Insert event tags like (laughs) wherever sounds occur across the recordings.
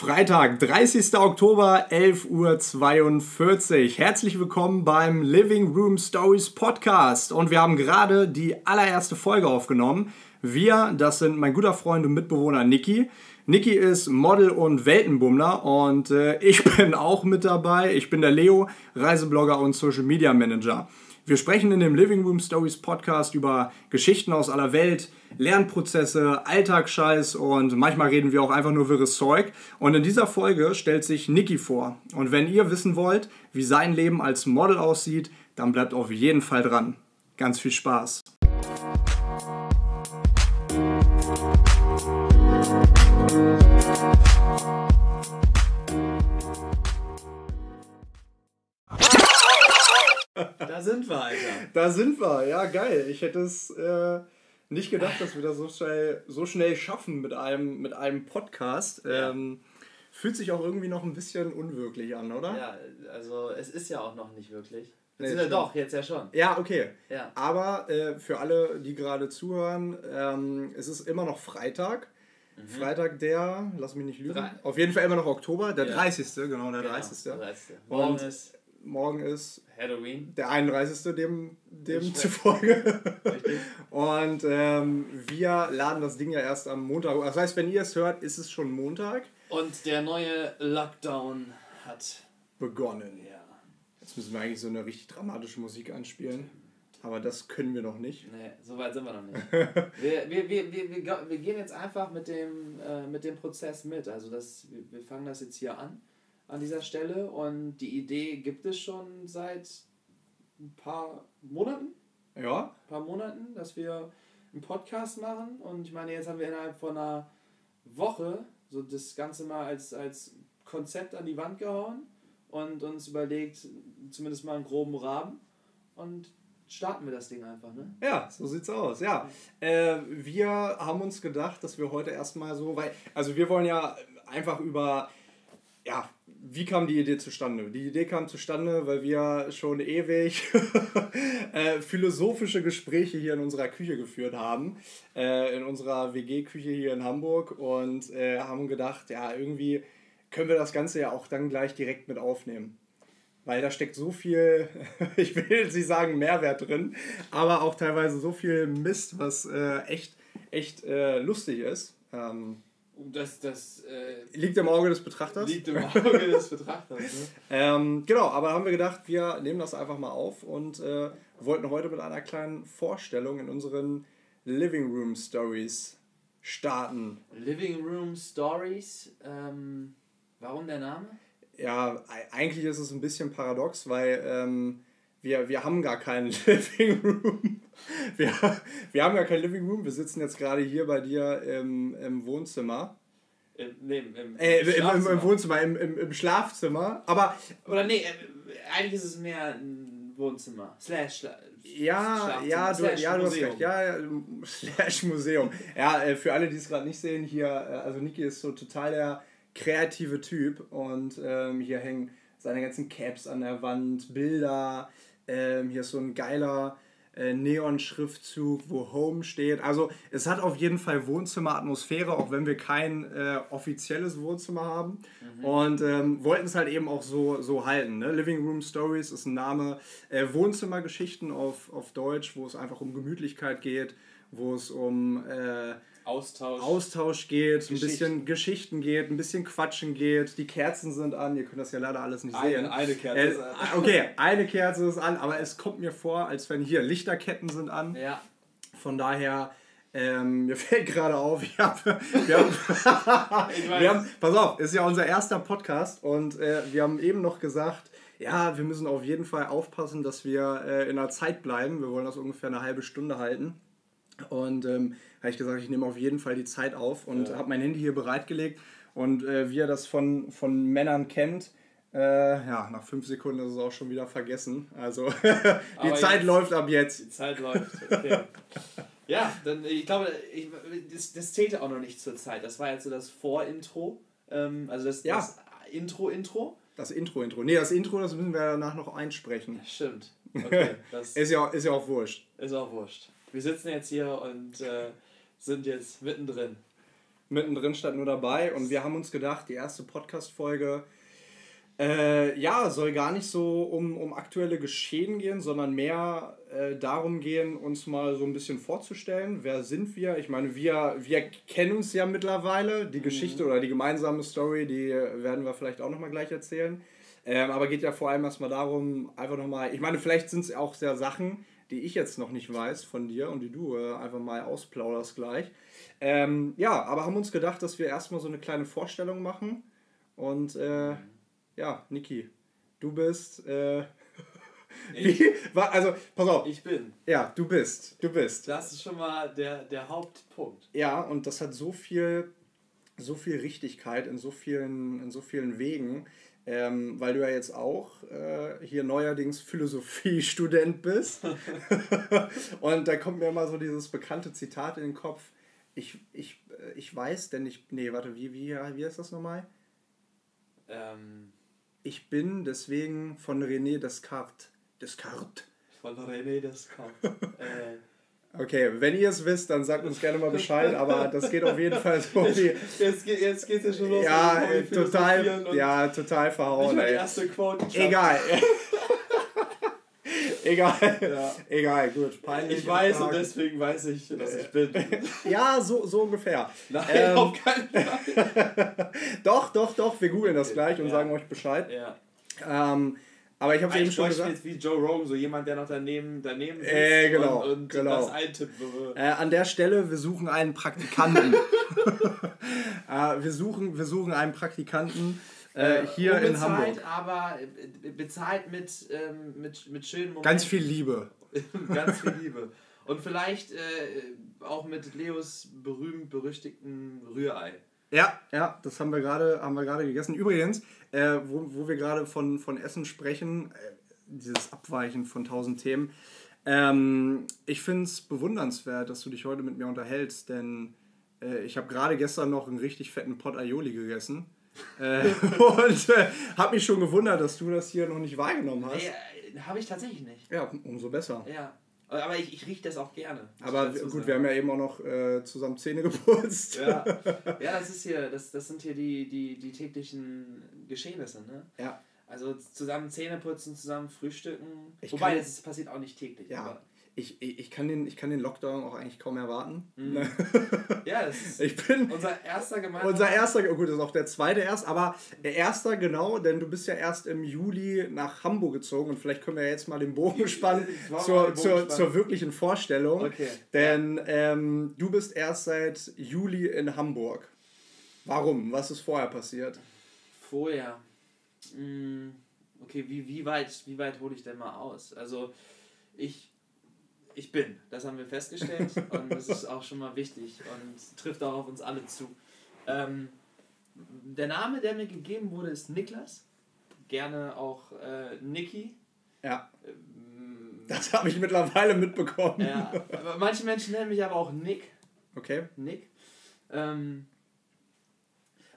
Freitag, 30. Oktober, 11.42 Uhr. Herzlich willkommen beim Living Room Stories Podcast. Und wir haben gerade die allererste Folge aufgenommen. Wir, das sind mein guter Freund und Mitbewohner Niki. Niki ist Model und Weltenbummler und äh, ich (laughs) bin auch mit dabei. Ich bin der Leo, Reiseblogger und Social Media Manager. Wir sprechen in dem Living Room Stories Podcast über Geschichten aus aller Welt, Lernprozesse, Alltagsscheiß und manchmal reden wir auch einfach nur wirres Zeug. Und in dieser Folge stellt sich Niki vor. Und wenn ihr wissen wollt, wie sein Leben als Model aussieht, dann bleibt auf jeden Fall dran. Ganz viel Spaß. Da sind wir, Alter. (laughs) Da sind wir, ja geil. Ich hätte es äh, nicht gedacht, dass wir das so schnell, so schnell schaffen mit einem, mit einem Podcast. Ja. Ähm, fühlt sich auch irgendwie noch ein bisschen unwirklich an, oder? Ja, also es ist ja auch noch nicht wirklich. Nee, stimmt. doch, jetzt ja schon. Ja, okay. Ja. Aber äh, für alle, die gerade zuhören, ähm, es ist immer noch Freitag. Freitag der, lass mich nicht lügen, Mhm. Drei- auf jeden Fall immer noch Oktober, der Ja. 30. Genau, der Genau, 30. der 30. Morgen Und- ist Morgen ist Halloween. der 31. dem, dem zufolge. Und ähm, wir laden das Ding ja erst am Montag. Das heißt, wenn ihr es hört, ist es schon Montag Und der neue Lockdown hat. begonnen. Ja. Jetzt müssen wir eigentlich so eine richtig dramatische Musik anspielen. Aber das können wir noch nicht. Nee, so weit sind wir noch nicht. (laughs) wir, wir, wir, wir, wir gehen jetzt einfach mit dem, äh, mit dem Prozess mit. Also das, wir, wir fangen das jetzt hier an, an dieser Stelle. Und die Idee gibt es schon seit ein paar Monaten. Ja, paar Monaten, dass wir einen Podcast machen. Und ich meine, jetzt haben wir innerhalb von einer Woche so das Ganze mal als, als Konzept an die Wand gehauen und uns überlegt, zumindest mal einen groben Rahmen. Und starten wir das Ding einfach, ne? ja, so sieht's aus. Ja, äh, wir haben uns gedacht, dass wir heute erstmal so, weil, also wir wollen ja einfach über, ja, wie kam die Idee zustande? Die Idee kam zustande, weil wir schon ewig (laughs) äh, philosophische Gespräche hier in unserer Küche geführt haben, äh, in unserer WG-Küche hier in Hamburg und äh, haben gedacht, ja, irgendwie können wir das Ganze ja auch dann gleich direkt mit aufnehmen. Weil da steckt so viel, (laughs) ich will jetzt nicht sagen Mehrwert drin, aber auch teilweise so viel Mist, was äh, echt, echt äh, lustig ist. Ähm, Das, das äh, liegt im Auge des Betrachters. liegt im Auge des Betrachters. Ne? (laughs) Ähm, genau, aber haben wir gedacht, wir nehmen das einfach mal auf und äh, wollten heute mit einer kleinen Vorstellung in unseren Living Room Stories starten. Living Room Stories. Ähm, warum der Name? Ja, eigentlich ist es ein bisschen paradox, weil ähm, wir, wir haben gar keinen (laughs) Living Room. Wir, wir haben gar keinen Living Room. Wir sitzen jetzt gerade hier bei dir im, im Wohnzimmer. Im, nee, im, im, Äh, im, im, Schlafzimmer. im Wohnzimmer, im, im, im Schlafzimmer. Aber Oder nee, äh, eigentlich ist es mehr ein Wohnzimmer. Slash Schla Ja, ja, du, Slash ja, du hast Museum. recht. Ja, ja, (laughs) slash Museum. Ja, äh, für alle, die es gerade nicht sehen, hier, äh, also Niki ist so total der kreative Typ und ähm, hier hängen seine ganzen Caps an der Wand, Bilder. Ähm, hier ist so ein geiler äh, Neon-Schriftzug, wo Home steht. Also es hat auf jeden Fall Wohnzimmeratmosphäre, auch wenn wir kein äh, offizielles Wohnzimmer haben. Und ähm, wollten es halt eben auch so, so halten. Ne? Living Room Stories ist ein Name. Äh, Wohnzimmergeschichten auf, auf Deutsch, wo es einfach um Gemütlichkeit geht, wo es um äh, Austausch. Austausch geht, ein bisschen Geschichten geht, ein bisschen Quatschen geht. Die Kerzen sind an, ihr könnt das ja leider alles nicht sehen. Eine- eine Kerze Äh, ist an. Okay, eine Kerze ist an, aber es kommt mir vor, als wenn hier Lichterketten sind an. ja. Von daher, ähm, (laughs) mir fällt gerade auf, ich hab, wir, haben, (laughs) wir haben, pass auf, ist ja unser erster Podcast und äh, wir haben eben noch gesagt, ja, wir müssen auf jeden Fall aufpassen, dass wir äh, in der Zeit bleiben. Wir wollen das ungefähr eine halbe Stunde halten. Und ähm, habe ich gesagt, ich nehme auf jeden Fall die Zeit auf und Ja. habe mein Handy hier bereitgelegt. Und äh, wie ihr das von, von Männern kennt, äh, ja, nach fünf Sekunden ist es auch schon wieder vergessen. Also (laughs) die Zeit jetzt- läuft ab jetzt. Die Zeit läuft. Okay. (laughs) ja, dann ich glaube, ich, das, das zählte auch noch nicht zur Zeit. Das war jetzt so das Vorintro. Ähm, also das, Ja. das Intro-Intro. Das Intro, Intro. Nee, das Intro, das müssen wir danach noch einsprechen. Stimmt. (laughs) Okay, das Ist ja, ist ja auch wurscht. ist auch wurscht. Wir sitzen jetzt hier und äh, sind jetzt mittendrin. mittendrin statt nur dabei. Und wir haben uns gedacht, die erste Podcast-Folge äh, ja, soll gar nicht so um, um aktuelle Geschehen gehen, sondern mehr äh, darum gehen, uns mal so ein bisschen vorzustellen. Wer sind wir? Ich meine, wir, wir kennen uns ja mittlerweile. Die mhm. Geschichte oder die gemeinsame Story, die werden wir vielleicht auch nochmal gleich erzählen. Ähm, aber geht ja vor allem erstmal darum, einfach nochmal, ich meine, vielleicht sind es auch sehr Sachen, die ich jetzt noch nicht weiß von dir und die du äh, einfach mal ausplauderst gleich. Ähm, ja, aber haben uns gedacht, dass wir erstmal so eine kleine Vorstellung machen und äh, mhm ja, Niki, du bist. Äh, (laughs) ich, wie, also, pass auf. Ich bin. Ja, du bist. Du bist. Das ist schon mal der, der Hauptpunkt. Ja, und das hat so viel, so viel Richtigkeit in so vielen, in so vielen Wegen. Ähm, weil du ja jetzt auch äh, hier neuerdings Philosophiestudent bist. (laughs) und da kommt mir immer so dieses bekannte Zitat in den Kopf. Ich, ich, äh, ich weiß, denn ich. Nee, warte, wie, wie, wie ist das nochmal? Ähm, ich bin deswegen von René Descartes. Descartes. Von René Descartes. (laughs) äh. Okay, wenn ihr es wisst, dann sagt uns gerne mal Bescheid, aber das geht auf jeden Fall so wie. Jetzt, geht, jetzt geht's ja schon los. Ja, total, ja, total verhauen. Nicht ey. erste Quote. Egal. (laughs) Egal. Ja. Egal, gut. Peinlich ich weiß Fragen. und deswegen weiß ich, dass ich bin. (laughs) ja, so, so ungefähr. Nein, ähm, auf keinen Fall. (laughs) doch, doch, doch. Wir googeln das gleich und ja. sagen euch Bescheid. Ja. Ähm, aber ich habe es eben schon gesagt. jetzt wie Joe Rogan, so jemand, der noch daneben, daneben sitzt äh, genau, und, und genau. das eintippt. Äh, an der Stelle, wir suchen einen Praktikanten. (laughs) äh, wir, suchen, wir suchen einen Praktikanten äh, hier Unbezahlt, in Hamburg. aber äh, bezahlt mit, ähm, mit, mit schönen Momenten. Ganz viel Liebe. (laughs) Ganz viel Liebe. Und vielleicht äh, auch mit Leos berühmt-berüchtigten Rührei. Ja, ja, das haben wir gerade haben wir gerade gegessen. Übrigens, äh, wo, wo wir gerade von, von Essen sprechen, äh, dieses Abweichen von tausend Themen. Ähm, ich finde es bewundernswert, dass du dich heute mit mir unterhältst, denn äh, ich habe gerade gestern noch einen richtig fetten Pot Aioli gegessen. äh, (laughs) und äh, habe mich schon gewundert, dass du das hier noch nicht wahrgenommen hast. Nee, habe ich tatsächlich nicht. Ja, umso besser. Ja. Aber ich, ich rieche das auch gerne. Aber gut, sagen. wir haben ja eben auch noch äh, zusammen Zähne (laughs) geputzt. Ja. ja, das ist hier, das, das sind hier die, die, die täglichen Geschehnisse, ne? Ja. Also zusammen Zähne putzen, zusammen frühstücken. Ich Wobei, das passiert auch nicht täglich. Ja. Ich, ich, kann den, ich kann den Lockdown auch eigentlich kaum erwarten. Mhm. Ne? ja, (laughs) das ist ich bin unser erster gemeinsamer. Unser erster, oh gut, das ist auch der zweite erst, aber der erste genau, denn du bist ja erst im Juli nach Hamburg gezogen und vielleicht können wir jetzt mal den Bogen spannen (laughs) zur, zur, zur wirklichen Vorstellung. Okay. Denn ähm, du bist erst seit Juli in Hamburg. Warum? Was ist vorher passiert? Vorher. Hm, okay, wie, wie weit, wie weit hole ich denn mal aus? Also ich ich bin. Das haben wir festgestellt (laughs) und das ist auch schon mal wichtig und trifft auch auf uns alle zu. Ähm, der Name, der mir gegeben wurde, ist Niklas. Gerne auch äh, Niki. Ja. Ähm, das habe ich mittlerweile mitbekommen. Ja. Manche Menschen nennen mich aber auch Nick. Okay. Nick. Ähm,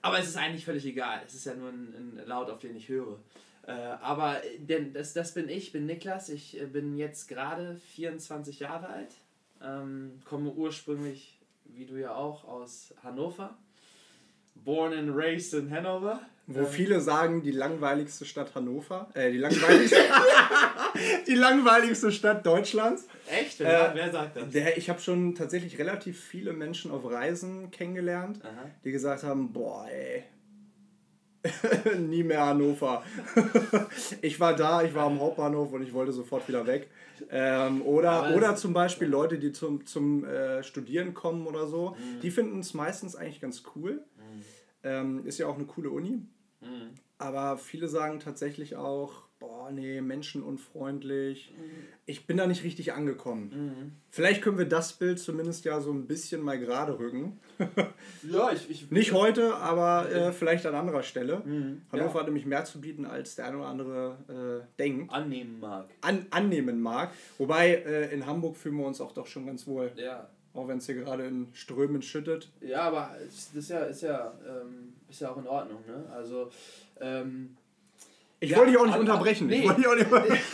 aber es ist eigentlich völlig egal. Es ist ja nur ein, ein Laut, auf den ich höre. Äh, aber denn das, das bin ich, bin Niklas. Ich äh, bin jetzt gerade 24 Jahre alt. Ähm, komme ursprünglich, wie du ja auch, aus Hannover. Born and raised in Hanover. Wo ähm, viele sagen, die langweiligste Stadt Hannover. Äh, die langweiligste, (laughs) die langweiligste Stadt Deutschlands. Echt? Wer, äh, wer sagt das? Der, ich habe schon tatsächlich relativ viele Menschen auf Reisen kennengelernt, Aha. die gesagt haben, boah, ey, (laughs) Nie mehr Hannover. (laughs) ich war da, ich war am Hauptbahnhof und ich wollte sofort wieder weg. Ähm, oder, oder zum Beispiel Leute, die zum, zum äh, Studieren kommen oder so, mhm. die finden es meistens eigentlich ganz cool. Mhm. Ähm, ist ja auch eine coole Uni. Mhm. Aber viele sagen tatsächlich auch, boah, nee, menschenunfreundlich. Mhm. Ich bin da nicht richtig angekommen. Mhm. Vielleicht können wir das Bild zumindest ja so ein bisschen mal gerade rücken. (laughs) ja, ich, ich. Nicht heute, aber äh, vielleicht an anderer Stelle. Mhm. Hannover ja. hat nämlich mehr zu bieten, als der eine oder andere äh, denkt. Annehmen mag. An, annehmen mag. Wobei äh, in Hamburg fühlen wir uns auch doch schon ganz wohl. Ja. Auch wenn es hier gerade in Strömen schüttet. Ja, aber das ist ja, ist ja, ähm, ist ja auch in Ordnung. Ne? Also. Ähm, ich ja, wollte dich auch nicht unterbrechen. Nee. Ich wollte dich auch nicht (laughs)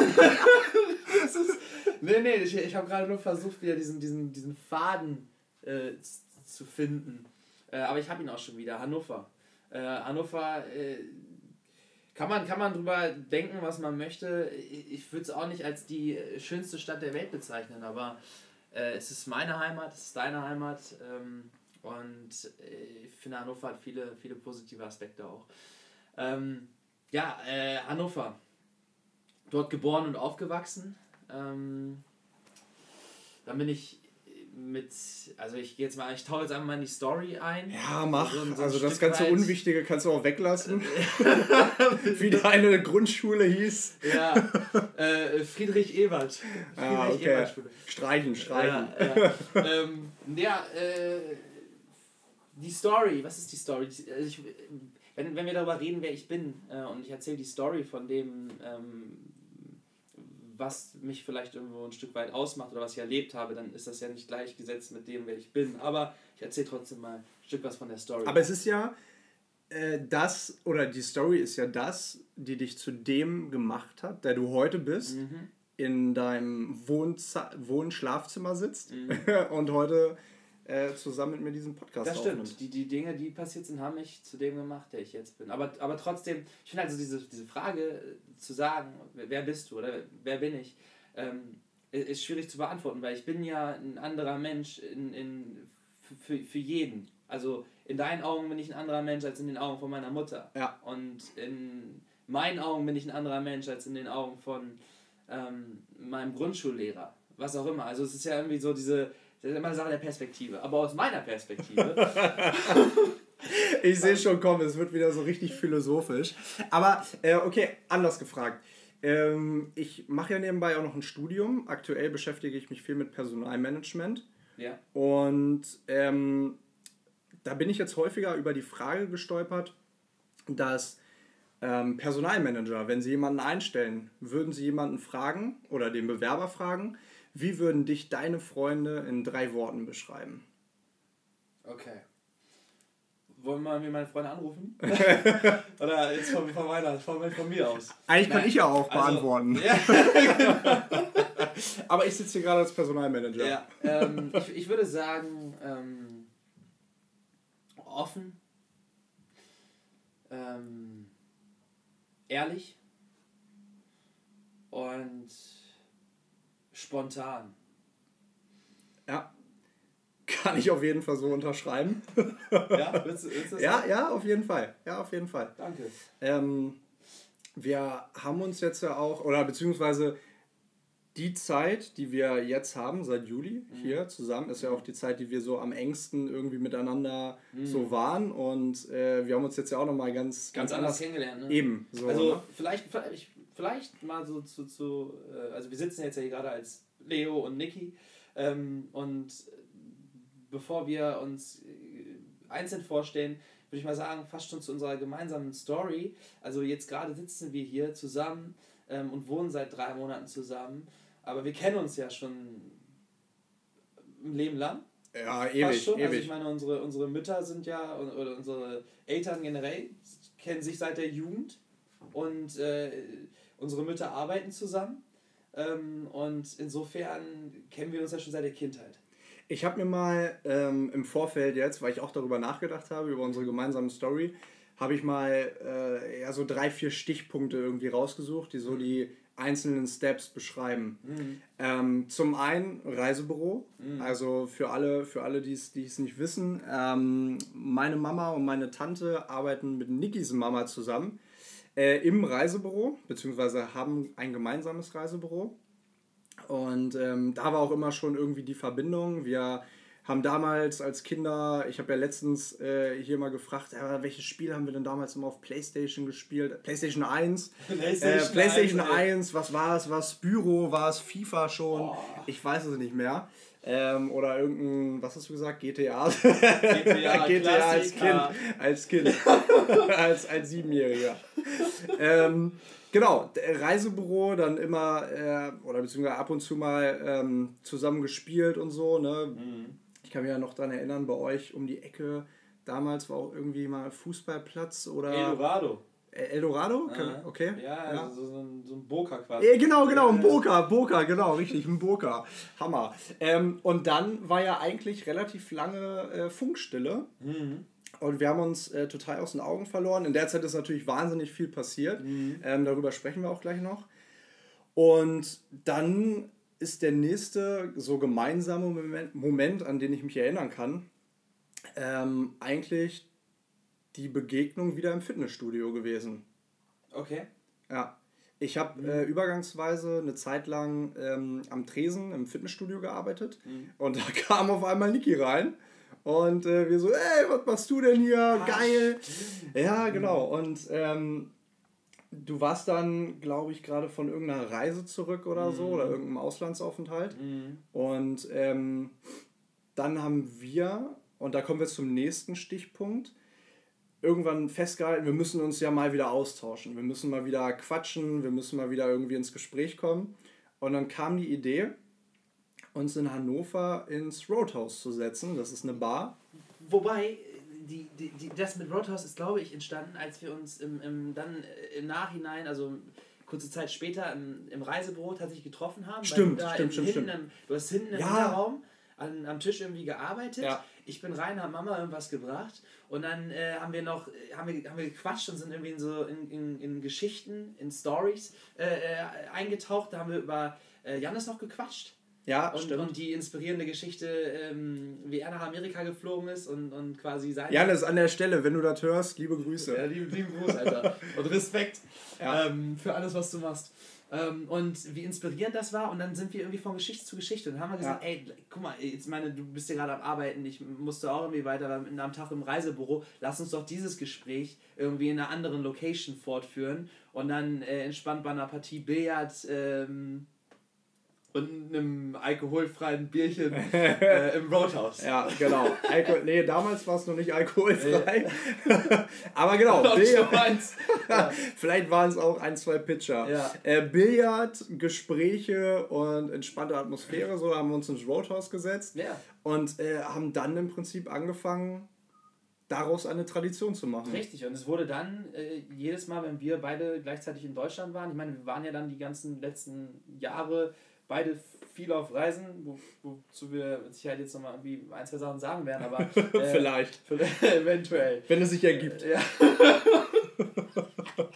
ist, nee, nee, ich, ich habe gerade nur versucht, wieder diesen, diesen, diesen Faden äh, zu finden. Äh, aber ich habe ihn auch schon wieder. Hannover. Äh, Hannover äh, kann, man, kann man drüber denken, was man möchte. Ich, ich würde es auch nicht als die schönste Stadt der Welt bezeichnen, aber äh, es ist meine Heimat, es ist deine Heimat. Ähm, und äh, ich finde, Hannover hat viele, viele positive Aspekte auch. Ähm, ja, äh, Hannover. Dort geboren und aufgewachsen. Ähm, dann bin ich mit, also ich gehe jetzt mal, ich tauche jetzt einfach mal in die Story ein. Ja, mach. So, so also das ganze weit. Unwichtige kannst du auch weglassen. (laughs) Wie deine Grundschule hieß. Ja, äh, Friedrich Ebert. Friedrich ah, okay. Ebert Schule. Streichen, streichen. Ja, ja. ähm, ja äh, die Story, was ist die Story? Also ich, wenn, wenn wir darüber reden, wer ich bin, äh, und ich erzähle die Story von dem, ähm, was mich vielleicht irgendwo ein Stück weit ausmacht oder was ich erlebt habe, dann ist das ja nicht gleichgesetzt mit dem, wer ich bin. Aber ich erzähle trotzdem mal ein Stück was von der Story. Aber es ist ja äh, das, oder die Story ist ja das, die dich zu dem gemacht hat, der du heute bist, mhm. in deinem Wohn-Schlafzimmer sitzt mhm. (laughs) und heute äh, zusammen mit mir diesen Podcast Das stimmt. Die, die Dinge, die passiert sind, haben mich zu dem gemacht, der ich jetzt bin. Aber, aber trotzdem, ich finde also diese, diese Frage äh, zu sagen, wer bist du oder wer bin ich, ähm, ist schwierig zu beantworten, weil ich bin ja ein anderer Mensch in, in, für, für jeden. Also in deinen Augen bin ich ein anderer Mensch als in den Augen von meiner Mutter. Ja. Und in meinen Augen bin ich ein anderer Mensch als in den Augen von ähm, meinem Grundschullehrer. Was auch immer. Also es ist ja irgendwie so diese, das ist immer eine Sache der Perspektive. Aber aus meiner Perspektive. (laughs) ich sehe schon kommen, es wird wieder so richtig philosophisch. Aber äh, okay, anders gefragt. Ähm, ich mache ja nebenbei auch noch ein Studium. Aktuell beschäftige ich mich viel mit Personalmanagement. Ja. Und ähm, da bin ich jetzt häufiger über die Frage gestolpert, dass ähm, Personalmanager, wenn sie jemanden einstellen, würden sie jemanden fragen oder den Bewerber fragen, wie würden dich deine Freunde in drei Worten beschreiben? Okay. Wollen wir mir meine Freunde anrufen? (laughs) Oder jetzt von, von, meiner, von, von mir aus? Eigentlich Nein. kann ich ja auch also, beantworten. Ja. (laughs) Aber ich sitze hier gerade als Personalmanager. Ja, ähm, ich, ich würde sagen, ähm, offen, ähm, ehrlich und spontan. Ja. Kann ich auf jeden Fall so unterschreiben. ja, willst, willst du ja, ja, auf jeden Fall. Ja, auf jeden Fall. Danke. Ähm, wir haben uns jetzt ja auch, oder beziehungsweise die Zeit, die wir jetzt haben, seit Juli mhm. hier zusammen, ist ja auch die Zeit, die wir so am engsten irgendwie miteinander mhm. so waren. Und äh, wir haben uns jetzt ja auch nochmal ganz, ganz, ganz anders kennengelernt. Ne? Eben. So, also ne? vielleicht, ich vielleicht mal so zu, zu äh, also wir sitzen jetzt ja hier gerade als Leo und Niki ähm, und bevor wir uns äh, einzeln vorstellen, würde ich mal sagen, fast schon zu unserer gemeinsamen Story. Also jetzt gerade sitzen wir hier zusammen ähm, und wohnen seit drei Monaten zusammen, aber wir kennen uns ja schon ein Leben lang. Ja, ewig, schon. Also ewig. Also ich meine, unsere, unsere Mütter sind ja, oder unsere Eltern generell, kennen sich seit der Jugend und äh, unsere Mütter arbeiten zusammen ähm, und insofern kennen wir uns ja schon seit der Kindheit. Ich habe mir mal ähm, im Vorfeld jetzt, weil ich auch darüber nachgedacht habe, über unsere gemeinsame Story, habe ich mal äh, ja, so drei, vier Stichpunkte irgendwie rausgesucht, die so mhm. die einzelnen Steps beschreiben. Mhm. Ähm, zum einen Reisebüro, mhm. also für alle, für alle die es nicht wissen, ähm, meine Mama und meine Tante arbeiten mit Nikis Mama zusammen äh, im Reisebüro, beziehungsweise haben ein gemeinsames Reisebüro. Und ähm, da war auch immer schon irgendwie die Verbindung. Wir haben damals als Kinder, ich habe ja letztens äh, hier mal gefragt, äh, welches Spiel haben wir denn damals immer auf Playstation gespielt? Playstation 1. Playstation, äh, Playstation 1, 1, was war es? War es Büro? War es FIFA schon? Oh. Ich weiß es nicht mehr. Ähm, oder irgendein, was hast du gesagt? GTA. (laughs) GTA, GTA als Kind. Als Kind. (laughs) als, als Siebenjähriger. ähm, genau, Reisebüro dann immer, äh, oder beziehungsweise ab und zu mal ähm, zusammen gespielt und so. Ne? Mhm. Ich kann mich ja noch daran erinnern, bei euch um die Ecke damals war auch irgendwie mal Fußballplatz oder. Eldorado. Eldorado? Ah. Okay. Ja, ja. Also so, ein, so ein Boka quasi. Ja, genau, genau, ein. Boka, Boka, genau, richtig, ein Boka. Hammer. Ähm, und dann war ja eigentlich relativ lange äh, Funkstille. Mhm. Und wir haben uns äh, total aus den Augen verloren. In der Zeit ist natürlich wahnsinnig viel passiert. Ähm, darüber sprechen wir auch gleich noch. Und dann ist der nächste so gemeinsame Moment, Moment an den ich mich erinnern kann, ähm, eigentlich die Begegnung wieder im Fitnessstudio gewesen. Okay. Ja. Ich habe äh, übergangsweise eine Zeit lang ähm, am Tresen im Fitnessstudio gearbeitet und (laughs) da kam auf einmal Niki rein und äh, wir so, ey, was machst du denn hier? Geil. Ja, genau. Und ähm, du warst dann, glaube ich, gerade von irgendeiner Reise zurück oder so oder irgendeinem Auslandsaufenthalt. Mhm. Und ähm, dann haben wir, und da kommen wir zum nächsten Stichpunkt, irgendwann festgehalten, wir müssen uns ja mal wieder austauschen. Wir müssen mal wieder quatschen, wir müssen mal wieder irgendwie ins Gespräch kommen. Und dann kam die Idee, uns in Hannover ins Roadhouse zu setzen. Das ist eine Bar. Wobei, die, die, die, das mit Roadhouse ist, glaube ich, entstanden, als wir uns im, im, dann im Nachhinein, also kurze Zeit später im, im Reisebüro tatsächlich getroffen haben. Stimmt, stimmt, im, stimmt, hinten stimmt. Im, du hast hinten im Ja. Hinterraum an, am Tisch irgendwie gearbeitet. Ja. Ich bin rein, habe Mama irgendwas gebracht und dann äh, haben wir noch äh, haben wir, haben wir gequatscht und sind irgendwie in so in, in, in Geschichten, in Stories äh, äh, eingetaucht. Da haben wir über äh, Janis noch gequatscht. Ja, Und, stimmt. und die inspirierende Geschichte, ähm, wie er nach Amerika geflogen ist und, und quasi sein. Janis, an der Stelle, wenn du das hörst, liebe Grüße. Ja, lieben, lieben Gruß, Alter. (laughs) Und Respekt Ja. ähm, für alles, was du machst. Ähm, und wie inspirierend das war. Und dann sind wir irgendwie von Geschichte zu Geschichte. Und haben wir gesagt, Ja. ey, guck mal, jetzt meine, du bist ja gerade am Arbeiten, ich musste auch irgendwie weiter am am Tag im Reisebüro. Lass uns doch dieses Gespräch irgendwie in einer anderen Location fortführen. Und dann äh, entspannt bei einer Partie Billard ähm, und einem alkoholfreien Bierchen (laughs) äh, im Roadhouse. Ja, genau. Alkohol, nee, damals war es noch nicht alkoholfrei. (laughs) Aber genau, eins. (laughs) vielleicht waren es auch ein, zwei Pitcher. Ja. Äh, Billard, Gespräche und entspannte Atmosphäre, so haben wir uns ins Roadhouse gesetzt Ja. und äh, haben dann im Prinzip angefangen, daraus eine Tradition zu machen. Richtig, und es wurde dann äh, jedes Mal, wenn wir beide gleichzeitig in Deutschland waren, ich meine, wir waren ja dann die ganzen letzten Jahre beide viel auf Reisen, wo, wozu wir mit Sicherheit jetzt nochmal irgendwie ein, zwei Sachen sagen werden, aber (laughs) äh, Vielleicht. eventuell. Wenn es sich ergibt. Ja. (laughs)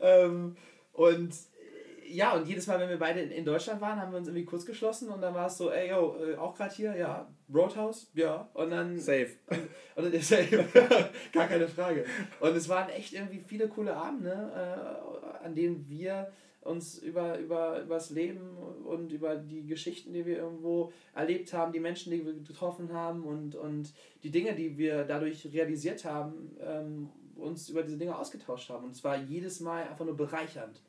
ähm, und äh, ja, und jedes Mal, wenn wir beide in, Deutschland waren, haben wir uns irgendwie kurz geschlossen und dann war es so, ey, yo, äh, auch gerade hier, ja, Roadhouse, ja, und dann Safe. (laughs) und ist ja gar keine Frage. Und es waren echt irgendwie viele coole Abende, äh, an denen wir uns über, über, über das Leben und über die Geschichten, die wir irgendwo erlebt haben, die Menschen, die wir getroffen haben und, und die Dinge, die wir dadurch realisiert haben, ähm, uns über diese Dinge ausgetauscht haben. Und es war jedes Mal einfach nur bereichernd.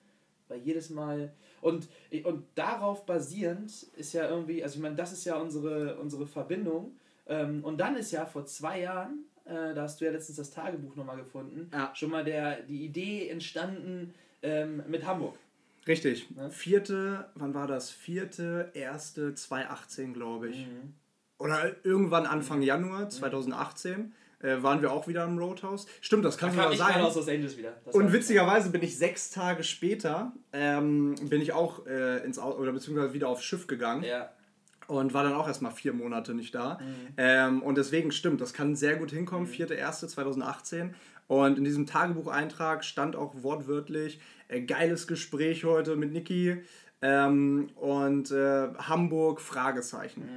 War jedes Mal. Und, und darauf basierend ist ja irgendwie, also ich meine, das ist ja unsere, unsere Verbindung. Ähm, und dann ist ja vor zwei Jahren, äh, da hast du ja letztens das Tagebuch nochmal gefunden, Ja. schon mal der, die Idee entstanden ähm, mit Hamburg. Richtig. Ne? Vierte, wann war das? Vierte, erste, 2018, glaube ich. Mhm. Oder irgendwann Anfang Januar 2018 äh, waren wir auch wieder im Roadhouse. Stimmt, das kann Da sogar sein. aus Los Angeles wieder. Das Und witzigerweise bin ich sechs Tage später, ähm, bin ich auch äh, ins Au oder beziehungsweise wieder aufs Schiff gegangen Ja. und war dann auch erstmal vier Monate nicht da. Mhm. Ähm, und deswegen stimmt, das kann sehr gut hinkommen, 4.1.2018. Und in diesem Tagebucheintrag stand auch wortwörtlich, geiles Gespräch heute mit Niki ähm, und äh, Hamburg Fragezeichen.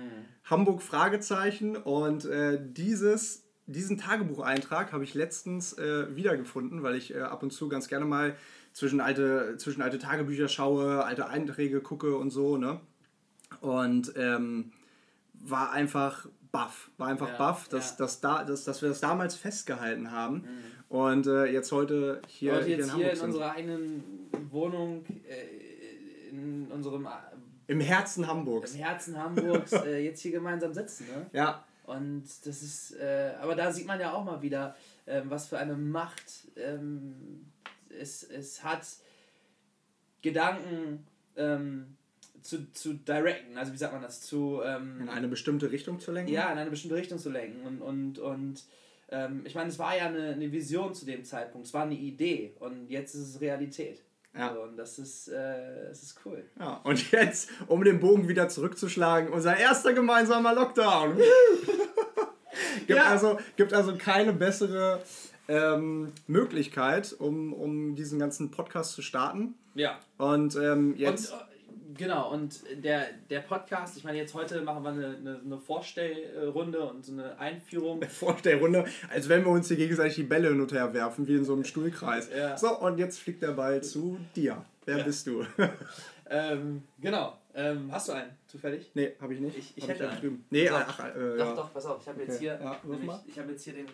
Hamburg Fragezeichen und äh, dieses, diesen Tagebucheintrag habe ich letztens äh, wiedergefunden, weil ich äh, ab und zu ganz gerne mal zwischen alte, zwischen alte Tagebücher schaue, alte Einträge gucke und so, ne? Und ähm, war einfach baff, war einfach Ja, baff, dass, ja. dass, da, dass, dass wir das damals festgehalten haben und äh, jetzt heute hier, Heute hier jetzt in hier in unserer eigenen Wohnung, äh, in unserem äh, Im Herzen Hamburgs. im Herzen Hamburgs, äh, (laughs) jetzt hier gemeinsam sitzen. Ne? Ja, Und das ist, äh, aber da sieht man ja auch mal wieder, ähm, was für eine Macht ähm, es, es hat, Gedanken ähm, zu, zu directen, also wie sagt man das, zu ähm, in eine bestimmte Richtung zu lenken. ja, in eine bestimmte Richtung zu lenken und, und, und ähm, ich meine, es war ja eine, eine Vision zu dem Zeitpunkt, es war eine Idee und jetzt ist es Realität. Ja. So, und das ist, äh, das ist cool. Ja, und jetzt, um den Bogen wieder zurückzuschlagen, unser erster gemeinsamer Lockdown. (laughs) gibt, ja. also, gibt also keine bessere ähm, Möglichkeit, um, um diesen ganzen Podcast zu starten. Ja. Und ähm, jetzt. Und, Genau, und der, der Podcast, ich meine, jetzt heute machen wir eine, eine, eine Vorstellrunde und so eine Einführung. Eine Vorstellrunde, als wenn wir uns hier gegenseitig die Bälle hin und her werfen, wie in so einem Stuhlkreis. Ja. So, und jetzt fliegt der Ball zu dir. Wer ja. bist du? (laughs) ähm, genau. Ähm, hast du einen, zufällig? Nee, habe ich nicht. Ich, ich hätte einen. Drüben. Nee, ach, ach äh, doch, ja. doch, pass auf. Ich habe jetzt okay. hier, ja, nämlich, ich habe jetzt hier den,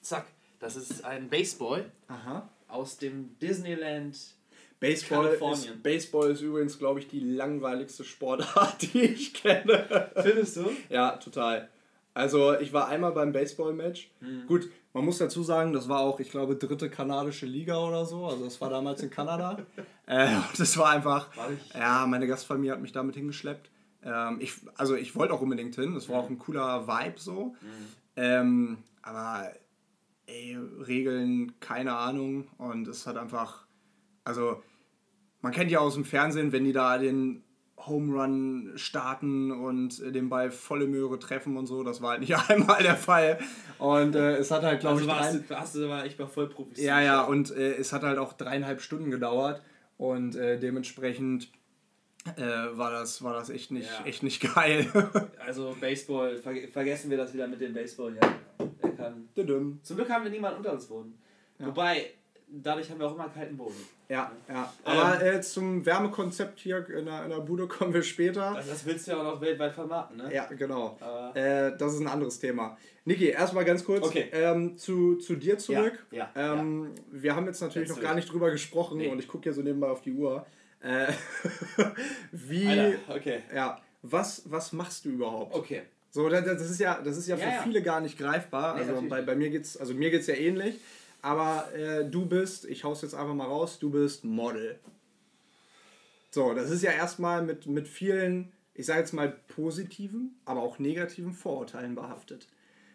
zack, das ist ein Baseball Aha. aus dem Disneyland Baseball ist, Baseball ist übrigens, glaube ich, die langweiligste Sportart, (laughs) die ich kenne. Findest du? Ja, total. Also ich war einmal beim Baseball-Match. Mhm. Gut, man muss dazu sagen, das war auch, ich glaube, dritte kanadische Liga oder so. Also das war damals in Kanada. (laughs) äh, das war einfach, war ja, meine Gastfamilie hat mich damit hingeschleppt. Ähm, ich, also ich wollte auch unbedingt hin. Das war mhm. auch ein cooler Vibe so. Mhm. Ähm, aber ey, Regeln, keine Ahnung. Und es hat einfach, also man kennt ja aus dem Fernsehen, wenn die da den Home Run starten und den Ball volle Möhre treffen und so. Das war halt nicht (laughs) einmal der Fall. Und äh, es hat halt, glaube also ich. Warst du, warst du war echt mal voll professionell. Ja, ja, und äh, es hat halt auch dreieinhalb Stunden gedauert. Und äh, dementsprechend äh, war, das, war das echt nicht, ja. echt nicht (laughs) geil. also Baseball, ver vergessen wir das wieder mit dem Baseball, ja. Er kann. Zum Glück haben wir niemanden unter uns wohnen. Ja. Wobei, dadurch haben wir auch immer kalten Boden. Ja, ja. Aber ähm, äh, zum Wärmekonzept hier in der, in der Bude kommen wir später. Also das willst du ja auch noch weltweit vermarkten, ne? Ja, genau. Äh, das ist ein anderes Thema. Niki, erstmal ganz kurz okay. ähm, zu, zu dir zurück. Ja, ja, ähm, ja. Wir haben jetzt natürlich jetzt noch gar nicht drüber gesprochen nee. und ich gucke hier so nebenbei auf die Uhr. Äh, (laughs) wie. Alter, okay. Ja. Was, was machst du überhaupt? Okay. So, das, das ist ja, das ist ja, für viele gar nicht greifbar. Nee, also bei, bei mir geht's, also mir geht's ja ähnlich. Aber äh, du bist, ich hau's jetzt einfach mal raus, du bist Model. So, das ist ja erstmal mit, mit vielen, ich sage jetzt mal positiven, aber auch negativen Vorurteilen behaftet.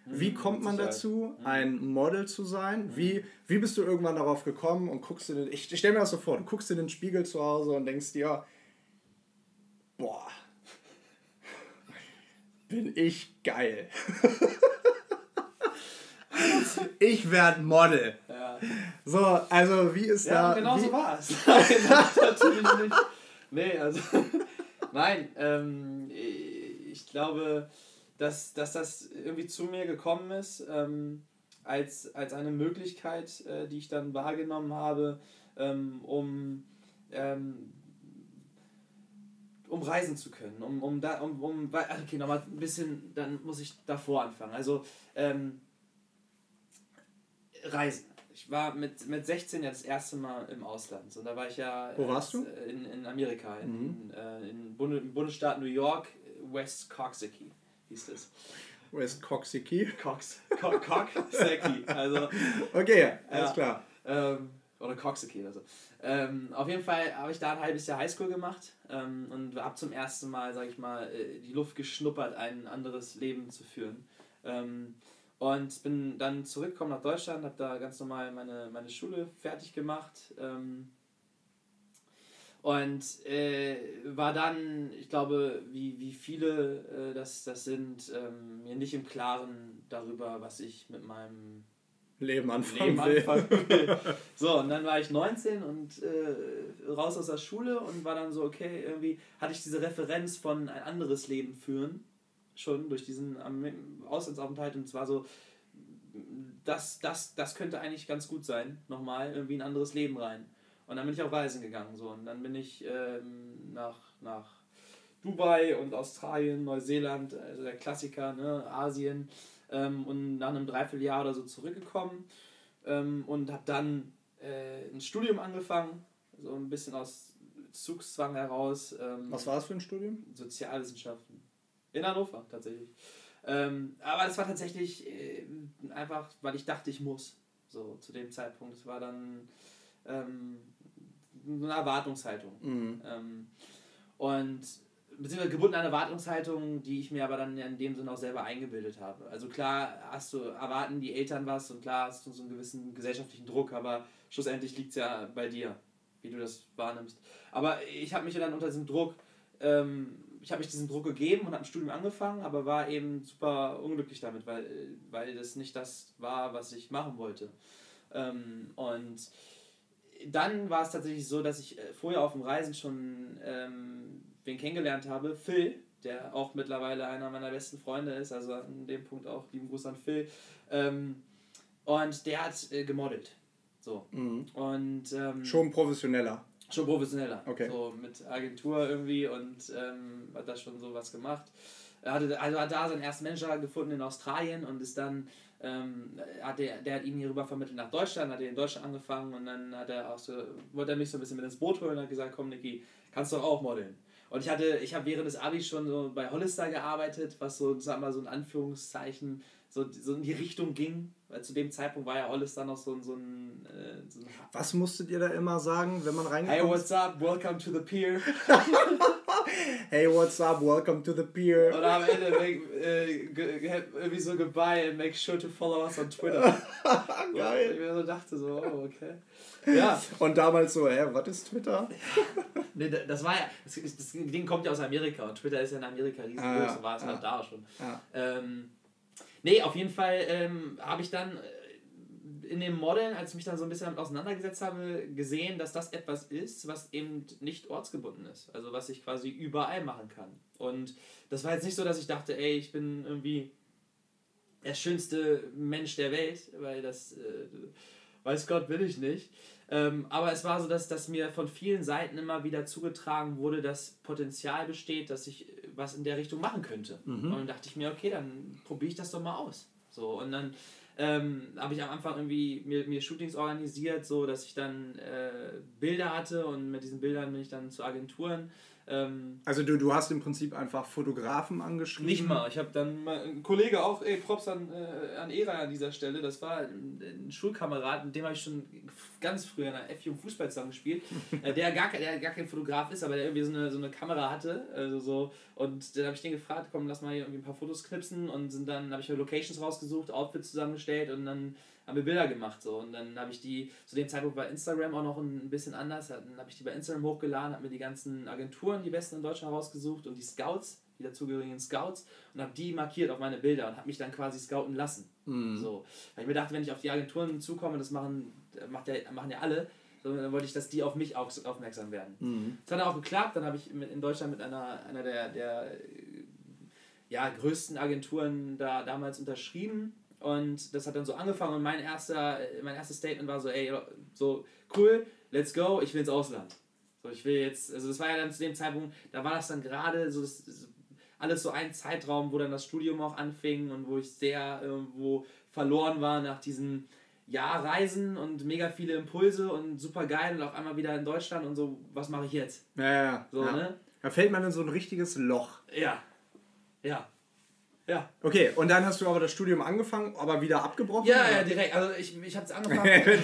Wie mhm, kommt man dazu, mhm. ein Model zu sein? Mhm. Wie, wie bist du irgendwann darauf gekommen und guckst dir den, ich stell mir das so vor, du guckst in den Spiegel zu Hause und denkst dir, boah, (laughs) bin ich geil. (laughs) ich werde Model. Ja. So, also wie ist ja, da. Genau wie, so war es. (laughs) Nein, natürlich nicht. Nee, also. (laughs) Nein, ähm, ich glaube, dass, dass das irgendwie zu mir gekommen ist, ähm, als, als eine Möglichkeit, äh, die ich dann wahrgenommen habe, ähm, um, ähm, um reisen zu können. Um, um da, um, um, okay, nochmal ein bisschen, dann muss ich davor anfangen. Also, ähm, Reisen. Ich war mit, mit 16 ja das erste Mal im Ausland. Und da war ich ja. Wo warst du? In, in Amerika, in, mhm. äh, in Bund, im Bundesstaat New York, West Coxsackie hieß es. West Coxsackie? Cox. Co Coxsackie. Also, okay, alles ja, klar. Ähm, oder Coxsackie oder so. Ähm, auf jeden Fall habe ich da ein halbes Jahr Highschool gemacht ähm, und habe zum ersten Mal, sage ich mal, äh, die Luft geschnuppert, ein anderes Leben zu führen. Ähm, und bin dann zurückgekommen nach Deutschland, habe da ganz normal meine, meine Schule fertig gemacht. Ähm, und äh, war dann, ich glaube, wie, wie viele äh, das, das sind, ähm, mir nicht im Klaren darüber, was ich mit meinem Leben anfangen, Leben anfangen will. so, und dann war ich 19 und äh, raus aus der Schule und war dann so, okay, irgendwie hatte ich diese Referenz von ein anderes Leben führen schon durch diesen Auslandsaufenthalt und zwar so, das, das, das könnte eigentlich ganz gut sein, nochmal irgendwie ein anderes Leben rein. Und dann bin ich auf Reisen gegangen so und dann bin ich ähm, nach, nach Dubai und Australien, Neuseeland, also der Klassiker, ne, Asien ähm, und nach einem Dreivierteljahr oder so zurückgekommen ähm, und habe dann äh, ein Studium angefangen, so ein bisschen aus Zugzwang heraus. Ähm, Was war es für ein Studium? Sozialwissenschaften. In Hannover tatsächlich. Ähm, aber das war tatsächlich äh, einfach, weil ich dachte, ich muss. So zu dem Zeitpunkt. Es war dann ähm, eine Erwartungshaltung. Mhm. Ähm, und beziehungsweise gebunden an Erwartungshaltung, die ich mir aber dann in dem Sinne auch selber eingebildet habe. Also klar hast du, erwarten die Eltern was und klar hast du so einen gewissen gesellschaftlichen Druck, aber schlussendlich liegt es ja bei dir, wie du das wahrnimmst. Aber ich habe mich ja dann unter diesem Druck, ähm, ich habe mich diesem Druck gegeben und habe ein Studium angefangen, aber war eben super unglücklich damit, weil, weil das nicht das war, was ich machen wollte. Ähm, und dann war es tatsächlich so, dass ich äh, vorher auf dem Reisen schon ähm, wen kennengelernt habe, Phil, der auch mittlerweile einer meiner besten Freunde ist, also an dem Punkt auch lieben Gruß an Phil. Ähm, und der hat äh, gemodelt. So. Mhm. Und, ähm, schon professioneller. Schon professioneller. Okay. So mit Agentur irgendwie und ähm, hat da schon sowas gemacht. Er hatte, also hat da seinen ersten Manager gefunden in Australien und ist dann ähm, hat der, der hat ihn hier rüber vermittelt nach Deutschland, hat er in Deutschland angefangen und dann hat er auch so, wollte er mich so ein bisschen mit ins Boot holen und hat gesagt, komm Niki, kannst du auch modeln. Und ich hatte, ich habe während des Abis schon so bei Hollister gearbeitet, was so, sag mal, so ein Anführungszeichen so, so in die Richtung ging. Weil zu dem Zeitpunkt war ja Hollister noch so, so, ein, äh, so ein. Was musstet ihr da immer sagen, wenn man reingekommen Hey, what's up? Welcome to the pier. (laughs) hey, what's up? Welcome to the pier. Und am Ende äh, irgendwie so goodbye and make sure to follow us on Twitter. Geil. (laughs) Und ich mir so dachte so, oh, okay. Ja. Und damals so, hä, was ist Twitter? (laughs) nee, das war ja, das, das, Ding kommt ja aus Amerika und Twitter ist ja in Amerika riesengroß, ah, ja, war es ja. halt da schon. Ja. Ähm, nee, auf jeden Fall ähm, habe ich dann äh, in dem Modeln, als ich mich dann so ein bisschen damit auseinandergesetzt habe, gesehen, dass das etwas ist, was eben nicht ortsgebunden ist. Also was ich quasi überall machen kann. Und das war jetzt nicht so, dass ich dachte, ey, ich bin irgendwie der schönste Mensch der Welt, weil das, äh, weiß Gott, will ich nicht. Ähm, aber es war so, dass, dass mir von vielen Seiten immer wieder zugetragen wurde, dass Potenzial besteht, dass ich was in der Richtung machen könnte. Mhm. Und dann dachte ich mir, okay, dann probiere ich das doch mal aus. So, und dann ähm, habe ich am Anfang irgendwie mir, mir Shootings organisiert, so dass ich dann äh, Bilder hatte und mit diesen Bildern bin ich dann zu Agenturen ähm, also du, du hast im Prinzip einfach Fotografen angeschrieben? Nicht mal. Ich habe dann mal ein Kollege auch, ey, Props an, äh, an Era an dieser Stelle. Das war ein, ein Schulkamerad, mit dem habe ich schon ganz früher in der F-Jugend Fußball zusammen gespielt. (laughs) äh, der, gar, der gar kein Fotograf ist, aber der irgendwie so eine, so eine Kamera hatte. Also so, und dann habe ich den gefragt, komm, lass mal hier irgendwie ein paar Fotos knipsen. Und sind dann habe ich Locations rausgesucht, Outfits zusammengestellt und dann haben wir Bilder gemacht so und dann habe ich die zu dem Zeitpunkt war Instagram auch noch ein bisschen anders dann habe ich die bei Instagram hochgeladen habe mir die ganzen Agenturen die besten in Deutschland rausgesucht und die Scouts die dazugehörigen Scouts und habe die markiert auf meine Bilder und habe mich dann quasi scouten lassen mhm. so weil ich mir dachte wenn ich auf die Agenturen zukomme das machen macht ja, machen ja alle so, dann wollte ich, dass die auf mich auch aufmerksam werden. Mhm. Das hat auch geklappt. Dann habe ich in Deutschland mit einer, einer der, der ja, größten Agenturen da damals unterschrieben und das hat dann so angefangen und mein erster, mein erstes Statement war so, ey, so cool, let's go, ich will ins Ausland. So, ich will jetzt, also das war ja dann zu dem Zeitpunkt, da war das dann gerade so, das, alles so ein Zeitraum, wo dann das Studium auch anfing und wo ich sehr irgendwo verloren war nach diesen Jahr Reisen und mega viele Impulse und super geil und auf einmal wieder in Deutschland und so, was mache ich jetzt? Ja, ja, so, ja. Ne? Da fällt man in so ein richtiges Loch. Ja. Ja. Ja. Okay, und dann hast du aber das Studium angefangen, aber wieder abgebrochen? Ja, oder? ja, direkt. Also ich, ich habe es angefangen. (laughs)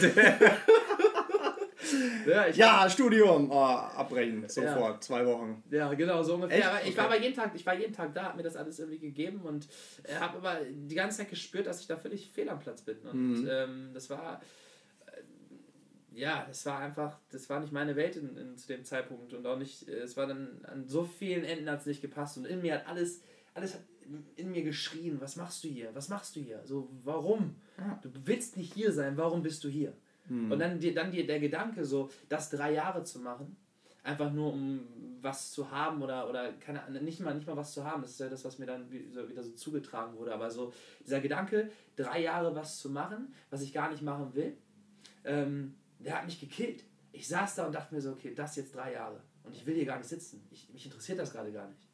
ja, ja, Studium. Oh, abbrechen, sofort, ja. zwei Wochen. Ja, genau, so ungefähr. Echt? Aber ich okay. war aber jeden Tag, ich war jeden Tag da, habe mir das alles irgendwie gegeben und äh, habe aber die ganze Zeit gespürt, dass ich da völlig fehl am Platz bin. Und mhm. ähm, das war äh, ja, das war einfach, das war nicht meine Welt in, in, zu dem Zeitpunkt und auch nicht, äh, es war dann an so vielen Enden hat es nicht gepasst und in mir hat alles, alles hat in mir geschrien, was machst du hier? Was machst du hier? So, warum? Du willst nicht hier sein, warum bist du hier? Mhm. Und dann, dann dir der Gedanke, so, das drei Jahre zu machen, einfach nur um was zu haben oder, oder keine, nicht, mal, nicht mal was zu haben, das ist ja das, was mir dann wieder so zugetragen wurde, aber so dieser Gedanke, drei Jahre was zu machen, was ich gar nicht machen will, ähm, der hat mich gekillt. Ich saß da und dachte mir so, okay, das jetzt drei Jahre und ich will hier gar nicht sitzen. Ich, mich interessiert das gerade gar nicht.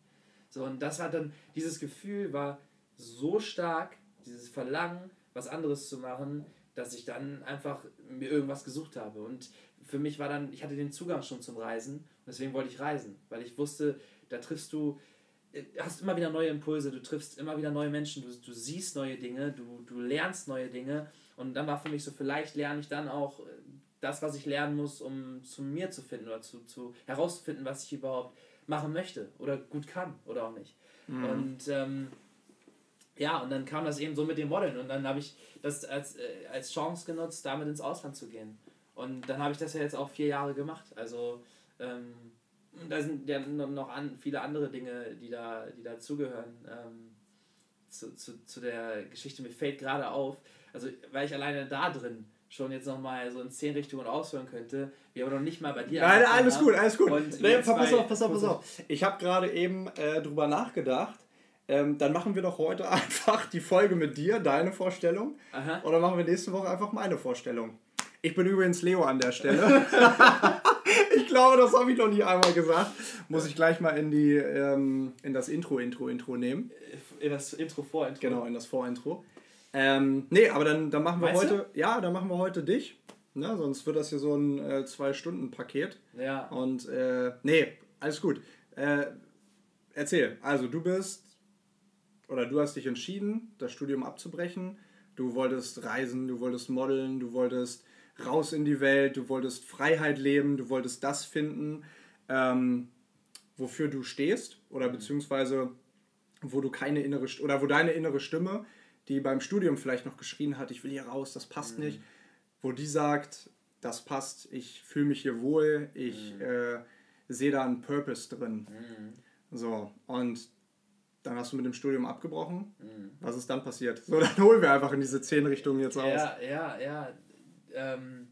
So, und das hat dann, dieses Gefühl war so stark, dieses Verlangen, was anderes zu machen, dass ich dann einfach mir irgendwas gesucht habe. Und für mich war dann, ich hatte den Zugang schon zum Reisen und deswegen wollte ich reisen, weil ich wusste, da triffst du, äh, hast immer wieder neue Impulse, du triffst immer wieder neue Menschen, du, du siehst neue Dinge, du, du lernst neue Dinge und dann war für mich so, vielleicht lerne ich dann auch äh, das, was ich lernen muss, um zu mir zu finden oder zu, zu herauszufinden, was ich überhaupt machen möchte oder gut kann oder auch nicht. Mhm. Und ähm, ja, und dann kam das eben so mit dem Modeln und dann habe ich das als, äh, als Chance genutzt, damit ins Ausland zu gehen. Und dann habe ich das ja jetzt auch vier Jahre gemacht. Also ähm, da sind ja noch an, viele andere Dinge, die da, die dazugehören ähm, zu, zu, zu der Geschichte. Mir fällt gerade auf, also weil ich alleine da drin schon jetzt nochmal so in zehn Richtungen ausführen könnte, wir aber noch nicht mal bei dir. Nein, alles haben. gut, alles gut. Nee, pass auf, pass auf, pass auf. Ich habe gerade eben äh, drüber nachgedacht. Ähm, dann machen wir doch heute (laughs) einfach die Folge mit dir, deine Vorstellung. Aha. Oder machen wir nächste Woche einfach meine Vorstellung. Ich bin übrigens Leo an der Stelle. (laughs) ich glaube, das habe ich noch nie einmal gesagt. Muss ich gleich mal in, die, ähm, in das Intro, Intro, Intro nehmen. In das Intro vor Intro. Genau, in das Vorintro. Ähm, nee, aber dann, dann machen wir Meinst du? heute, ja, dann machen wir heute dich. Ne, sonst wird das hier so ein äh, Zwei-Stunden-Paket. Ja. Und äh, nee, alles gut. Äh, erzähl. Also du bist oder du hast dich entschieden, das Studium abzubrechen. Du wolltest reisen, du wolltest modeln, du wolltest raus in die Welt, du wolltest Freiheit leben, du wolltest das finden, ähm, wofür du stehst oder beziehungsweise wo du keine innere oder wo deine innere Stimme, die beim Studium vielleicht noch geschrien hat, ich will hier raus, das passt nicht, wo die sagt, das passt, ich fühle mich hier wohl, ich äh, sehe da einen Purpose drin. So, und dann hast du mit dem Studium abgebrochen. Was ist dann passiert? So, dann holen wir einfach in diese zehn Richtungen jetzt aus. Ja, ja, ja. Ähm,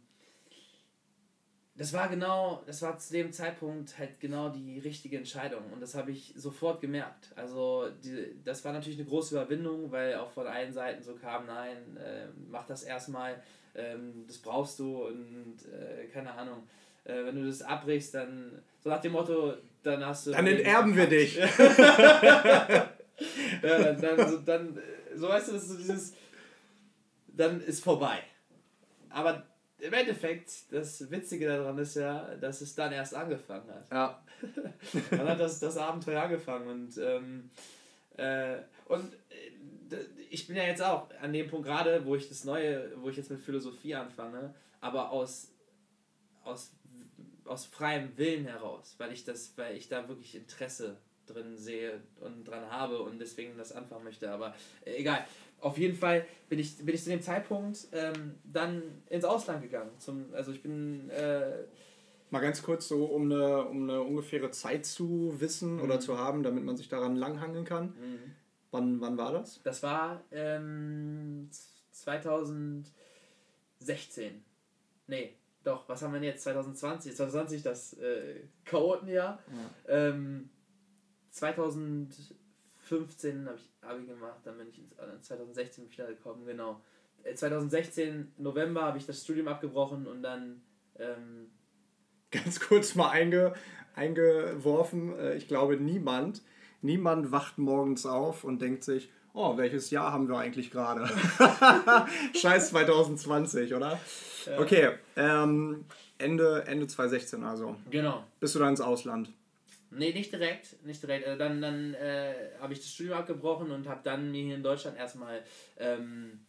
das war genau, das war zu dem Zeitpunkt halt genau die richtige Entscheidung und das habe ich sofort gemerkt. Also die, das war natürlich eine große Überwindung, weil auch von allen Seiten so kam, nein, äh, mach das erstmal, ähm, das brauchst du und äh, keine Ahnung. Äh, wenn du das abbrichst, dann so nach dem Motto, dann hast du. Dann enterben wir dich. (laughs) ja, dann, dann, so, dann, so weißt du, das ist so dieses, dann ist vorbei. Aber im Endeffekt, das Witzige daran ist ja, dass es dann erst angefangen hat. Ja. (laughs) Dann hat das, das Abenteuer angefangen und, ähm, äh, und äh, ich bin ja jetzt auch an dem Punkt gerade, wo ich das Neue, wo ich jetzt mit Philosophie anfange, aber aus, aus, aus freiem Willen heraus, weil ich das, weil ich da wirklich Interesse drin sehe und dran habe und deswegen das anfangen möchte. Aber äh, egal. Auf jeden Fall bin ich, bin ich zu dem Zeitpunkt ähm, dann ins Ausland gegangen. Zum, also ich bin äh, Mal ganz kurz so, um eine, um eine ungefähre Zeit zu wissen oder zu haben, damit man sich daran langhangeln kann. Wann, wann war das? Das war ähm, 2016. Nee, doch, was haben wir denn jetzt? 2020. 2020 das äh, Chaotenjahr. Ähm, 2015 habe ich Abi gemacht, dann bin ich ins, äh, 2016 wieder gekommen, genau. Äh, 2016 November habe ich das Studium abgebrochen und dann ähm, (laughs) Ganz kurz mal einge, eingeworfen. äh, Ich glaube, niemand, niemand wacht morgens auf und denkt sich, oh, welches Jahr haben wir eigentlich gerade? (laughs) Scheiß 2020, oder? Okay, ähm, Ende, Ende 2016 also. genau. Bist du dann ins Ausland? Nee, nicht direkt, nicht direkt. Äh, dann dann äh, habe ich das Studium abgebrochen und habe dann mir hier in Deutschland erstmal ähm,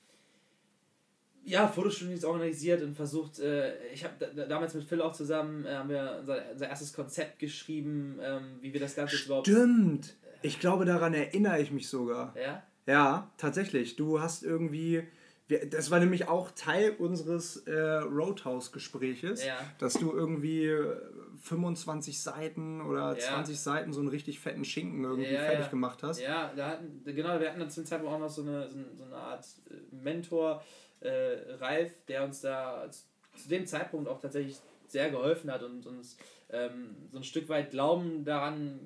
ja, Fotostudios organisiert und versucht, äh, ich habe da, damals mit Phil auch zusammen, äh, haben wir unser, unser erstes Konzept geschrieben, ähm, wie wir das Ganze jetzt überhaupt... Stimmt. Ich glaube, daran erinnere ich mich sogar. Ja? Ja, tatsächlich. Du hast irgendwie. Das war nämlich auch Teil unseres äh, Roadhouse-Gespräches, Ja. dass du irgendwie äh, 25 Seiten oder Ja. 20 Seiten so einen richtig fetten Schinken irgendwie Ja, fertig gemacht hast. Ja, da hatten, genau, wir hatten dann zum Zeitpunkt auch noch so eine, so eine- so eine Art äh, Mentor, äh, Ralf, der uns da zu dem Zeitpunkt auch tatsächlich sehr geholfen hat und uns ähm, so ein Stück weit Glauben daran,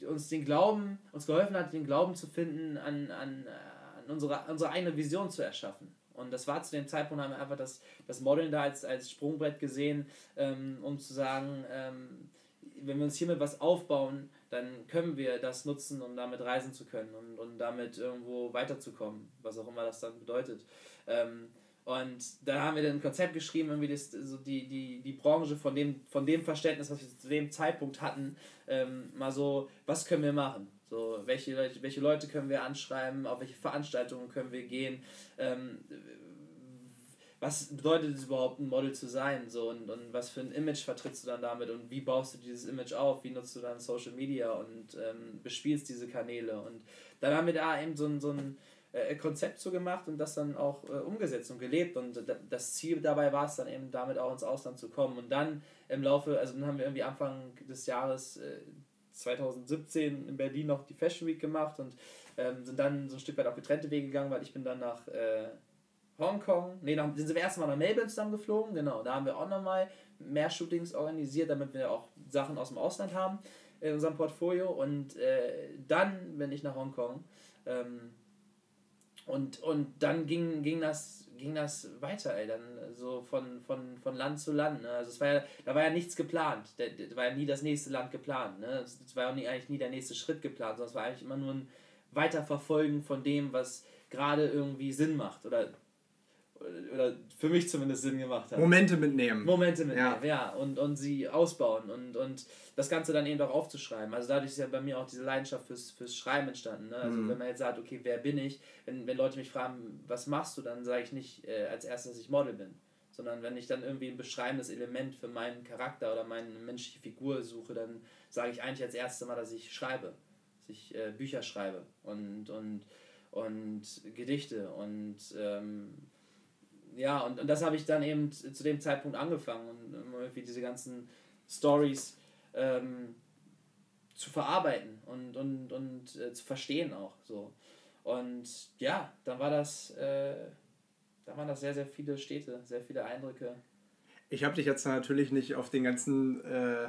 äh, uns den Glauben, uns geholfen hat, den Glauben zu finden, an, an, an unsere, unsere eigene Vision zu erschaffen. Und das war zu dem Zeitpunkt, haben wir einfach das, das Modeln da als, als Sprungbrett gesehen, ähm, um zu sagen, ähm, wenn wir uns hiermit was aufbauen, dann können wir das nutzen, um damit reisen zu können und, und damit irgendwo weiterzukommen, was auch immer das dann bedeutet. Ähm, und da haben wir dann ein Konzept geschrieben, irgendwie das, so die, die, die Branche von dem, von dem Verständnis, was wir zu dem Zeitpunkt hatten, ähm, mal so, was können wir machen? So, welche, Leute- welche Leute können wir anschreiben, auf welche Veranstaltungen können wir gehen, ähm, was bedeutet es überhaupt, ein Model zu sein? So, und, und was für ein Image vertrittst du dann damit und wie baust du dieses Image auf? Wie nutzt du dann Social Media und ähm, bespielst diese Kanäle? Und dann haben wir da eben so ein, so ein äh, Konzept so gemacht und das dann auch äh, umgesetzt und gelebt. Und das Ziel dabei war es dann eben damit auch ins Ausland zu kommen. Und dann im Laufe, also dann haben wir irgendwie Anfang des Jahres äh, 2017 in Berlin noch die Fashion Week gemacht und ähm, sind dann so ein Stück weit auch getrennte Wege gegangen, weil ich bin dann nach äh, Hongkong, nee, dann sind wir erstmal nach Melbourne zusammen geflogen, genau, da haben wir auch nochmal mehr Shootings organisiert, damit wir auch Sachen aus dem Ausland haben in unserem Portfolio und äh, dann bin ich nach Hongkong ähm, und, und dann ging, ging, das, ging das weiter, ey, dann so von, von, von Land zu Land, ne? also es war ja, da war ja nichts geplant, da, da war ja nie das nächste Land geplant, ne? es war ja nie, eigentlich nie der nächste Schritt geplant, sondern es war eigentlich immer nur ein Weiterverfolgen von dem, was gerade irgendwie Sinn macht oder oder für mich zumindest Sinn gemacht hat. Momente mitnehmen. Momente mitnehmen, ja. ja. Und, und sie ausbauen und, und das Ganze dann eben auch aufzuschreiben. Also dadurch ist ja bei mir auch diese Leidenschaft fürs, fürs Schreiben entstanden. Ne? Also mhm. wenn man jetzt sagt, okay, wer bin ich? Wenn, wenn Leute mich fragen, was machst du, dann sage ich nicht äh, als erstes, dass ich Model bin. Sondern wenn ich dann irgendwie ein beschreibendes Element für meinen Charakter oder meine menschliche Figur suche, dann sage ich eigentlich als erstes mal, dass ich schreibe. Dass ich äh, Bücher schreibe und, und, und Gedichte und ähm, ja, und, und das habe ich dann eben zu dem Zeitpunkt angefangen und irgendwie diese ganzen Stories ähm, zu verarbeiten und, und, und äh, zu verstehen auch so. Und ja, dann war das, äh, da waren das sehr, sehr viele Städte, sehr viele Eindrücke. Ich habe dich jetzt natürlich nicht auf den ganzen äh,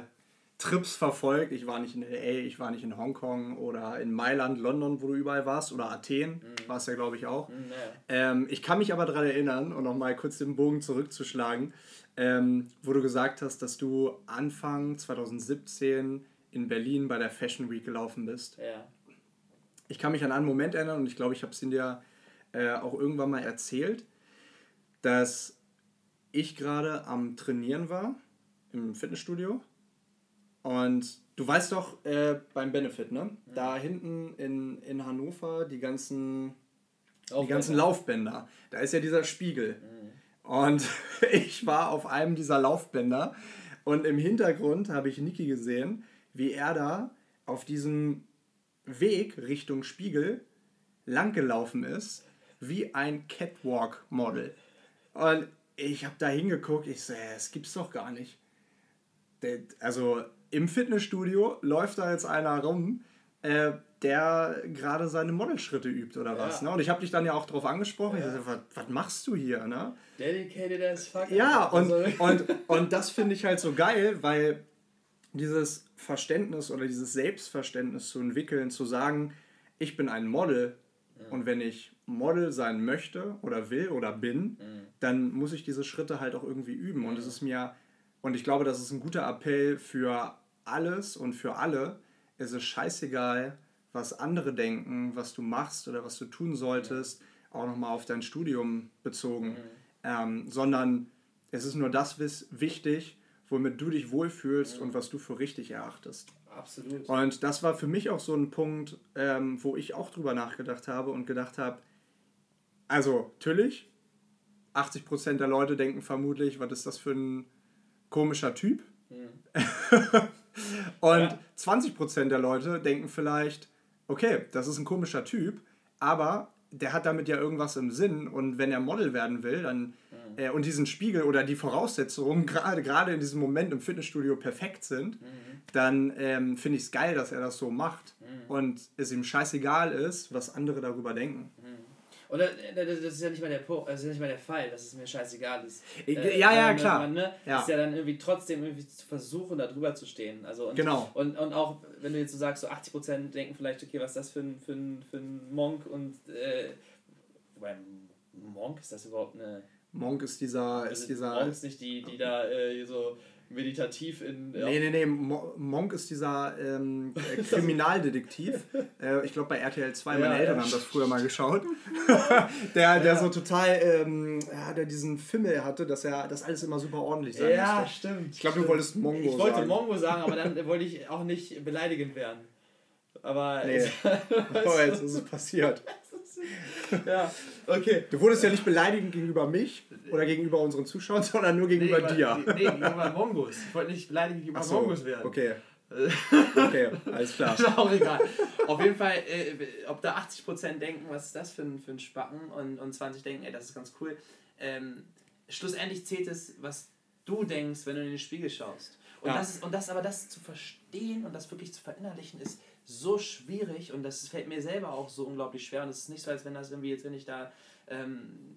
Trips verfolgt. Ich war nicht in LA, ich war nicht in Hongkong oder in Mailand, London, wo du überall warst, oder Athen, mhm. warst ja, glaube ich, auch. Mhm, ja. ähm, ich kann mich aber daran erinnern, und nochmal kurz den Bogen zurückzuschlagen, ähm, wo du gesagt hast, dass du Anfang 2017 in Berlin bei der Fashion Week gelaufen bist. Ja. Ich kann mich an einen Moment erinnern und ich glaube, ich habe es in dir äh, auch irgendwann mal erzählt, dass ich gerade am Trainieren war im Fitnessstudio und du weißt doch, äh, beim Benefit, ne? Mhm. Da hinten in, in Hannover die ganzen, die ganzen Laufbänder. Da ist ja dieser Spiegel. Mhm. Und (laughs) ich war auf einem dieser Laufbänder und im Hintergrund habe ich Niki gesehen, wie er da auf diesem Weg Richtung Spiegel langgelaufen ist, wie ein Catwalk-Model. Und ich habe da hingeguckt, ich so, das gibt's doch gar nicht. Also im Fitnessstudio läuft da jetzt einer rum, äh, der gerade seine Modelschritte übt oder was. Ja. Ne? Und ich habe dich dann ja auch darauf angesprochen. Ja. Ich dachte, was, was machst du hier? Ne? Dedicated as fuck. Ja, und, also. und, (laughs) und das finde ich halt so geil, weil dieses Verständnis oder dieses Selbstverständnis zu entwickeln, zu sagen, ich bin ein Model ja. und wenn ich Model sein möchte oder will oder bin, mhm. dann muss ich diese Schritte halt auch irgendwie üben. Und es ist mir, und ich glaube, das ist ein guter Appell für alles und für alle ist es scheißegal, was andere denken, was du machst oder was du tun solltest, auch nochmal auf dein Studium bezogen, mhm. ähm, sondern es ist nur das wichtig, womit du dich wohlfühlst mhm. und was du für richtig erachtest. Absolut. Und das war für mich auch so ein Punkt, ähm, wo ich auch drüber nachgedacht habe und gedacht habe, also natürlich, 80% der Leute denken vermutlich, was ist das für ein komischer Typ? Mhm. (laughs) Und ja. 20% der Leute denken vielleicht, okay, das ist ein komischer Typ, aber der hat damit ja irgendwas im Sinn und wenn er Model werden will, dann mhm. äh, und diesen Spiegel oder die Voraussetzungen (laughs) gerade gerade in diesem Moment im Fitnessstudio perfekt sind, mhm. dann ähm, finde ich es geil, dass er das so macht mhm. und es ihm scheißegal ist, was andere darüber denken. Mhm. Oder das ist ja nicht mal der po das ist ja nicht mal der Fall, dass es mir scheißegal ist. Äh, ja, ja, klar. Man, ne, ja. Ist ja dann irgendwie trotzdem irgendwie zu versuchen, da drüber zu stehen. Also und, genau. Und, und auch, wenn du jetzt so sagst, so 80% denken vielleicht, okay, was ist das für ein, für ein, für ein Monk und äh, wobei Monk ist das überhaupt eine. Monk ist dieser. Ist dieser Monk ist nicht die, die da äh, so meditativ in. Ja. Nee, nee, nee. Monk ist dieser ähm, äh, (laughs) Kriminaldetektiv. äh, ich glaube, bei RTL 2, meine ja, Eltern ja. haben das früher mal geschaut. (laughs) der, der so total, ähm, ja, der diesen Fimmel hatte, dass er das alles immer super ordentlich sein Ja, musste. stimmt. Ich glaube, du wolltest Mongo sagen. Ich wollte sagen. Mongo sagen, aber dann (laughs) wollte ich auch nicht beleidigend werden. Aber. Nee. oh, jetzt ist es passiert. ja, okay. Du wurdest ja nicht beleidigend gegenüber mich oder gegenüber unseren Zuschauern, (laughs) sondern nur gegenüber nee, dir. Nee, gegenüber Mongos. Ich wollte nicht beleidigend gegenüber so, Mongos werden. Okay. (laughs) okay, alles klar. Ist auch egal. Auf jeden Fall, äh, ob da 80% denken, was ist das für ein, für ein Spacken und, und 20 denken, ey, das ist ganz cool. Ähm, schlussendlich zählt es, was du denkst, wenn du in den Spiegel schaust. Und, ja. das ist, und das aber das zu verstehen und das wirklich zu verinnerlichen, ist so schwierig und das fällt mir selber auch so unglaublich schwer. Und es ist nicht so, als wenn das irgendwie jetzt, wenn ich da ähm,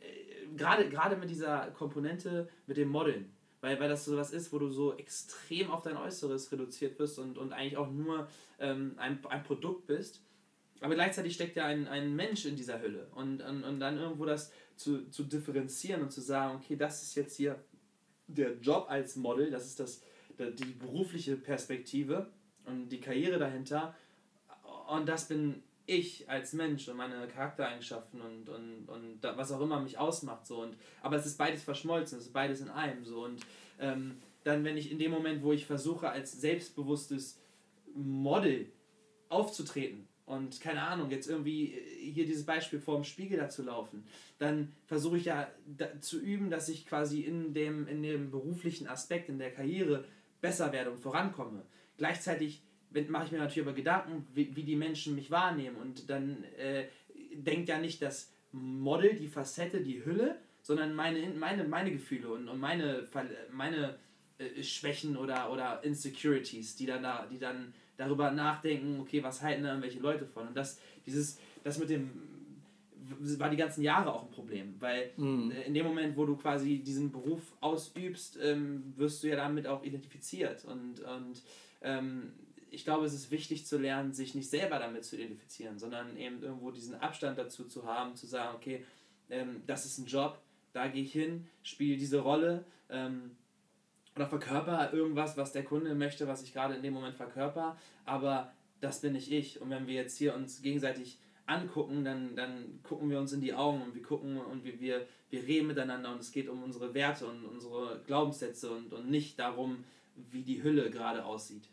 äh, gerade gerade mit dieser Komponente mit dem Modeln, weil, weil das so was ist, wo du so extrem auf dein Äußeres reduziert bist und, und eigentlich auch nur ähm, ein, ein Produkt bist. Aber gleichzeitig steckt ja ein, ein Mensch in dieser Hülle. Und, und, und dann irgendwo das zu, zu differenzieren und zu sagen, okay, das ist jetzt hier der Job als Model, das ist das, die berufliche Perspektive und die Karriere dahinter. Und das bin ich als Mensch und meine Charaktereigenschaften und, und, und was auch immer mich ausmacht. So. Und, aber es ist beides verschmolzen, es ist beides in einem. So. Und ähm, dann, wenn ich in dem Moment, wo ich versuche, als selbstbewusstes Model aufzutreten, und keine Ahnung, jetzt irgendwie hier dieses Beispiel vor dem Spiegel da zu laufen, dann versuche ich ja da, zu üben, dass ich quasi in dem, in dem beruflichen Aspekt, in der Karriere besser werde und vorankomme. Gleichzeitig mache ich mir natürlich aber Gedanken, wie, wie die Menschen mich wahrnehmen und dann äh, denkt ja nicht das Model, die Facette, die Hülle, sondern meine, meine, meine Gefühle und, und meine, meine äh, Schwächen oder, oder Insecurities, die dann da, die dann darüber nachdenken, okay, was halten da irgendwelche Leute von? Und das, dieses, das mit dem war die ganzen Jahre auch ein Problem, weil mhm. in dem Moment, wo du quasi diesen Beruf ausübst, ähm, wirst du ja damit auch identifiziert. Und, und ähm, ich glaube, es ist wichtig zu lernen, sich nicht selber damit zu identifizieren, sondern eben irgendwo diesen Abstand dazu zu haben, zu sagen, okay, ähm, das ist ein Job, da gehe ich hin, spiele diese Rolle, ähm, oder verkörper irgendwas, was der Kunde möchte, was ich gerade in dem Moment verkörper, aber das bin nicht ich. Und wenn wir jetzt hier uns gegenseitig angucken, dann, dann gucken wir uns in die Augen und wir gucken und wir, wir, wir reden miteinander und es geht um unsere Werte und unsere Glaubenssätze und, und nicht darum, wie die Hülle gerade aussieht.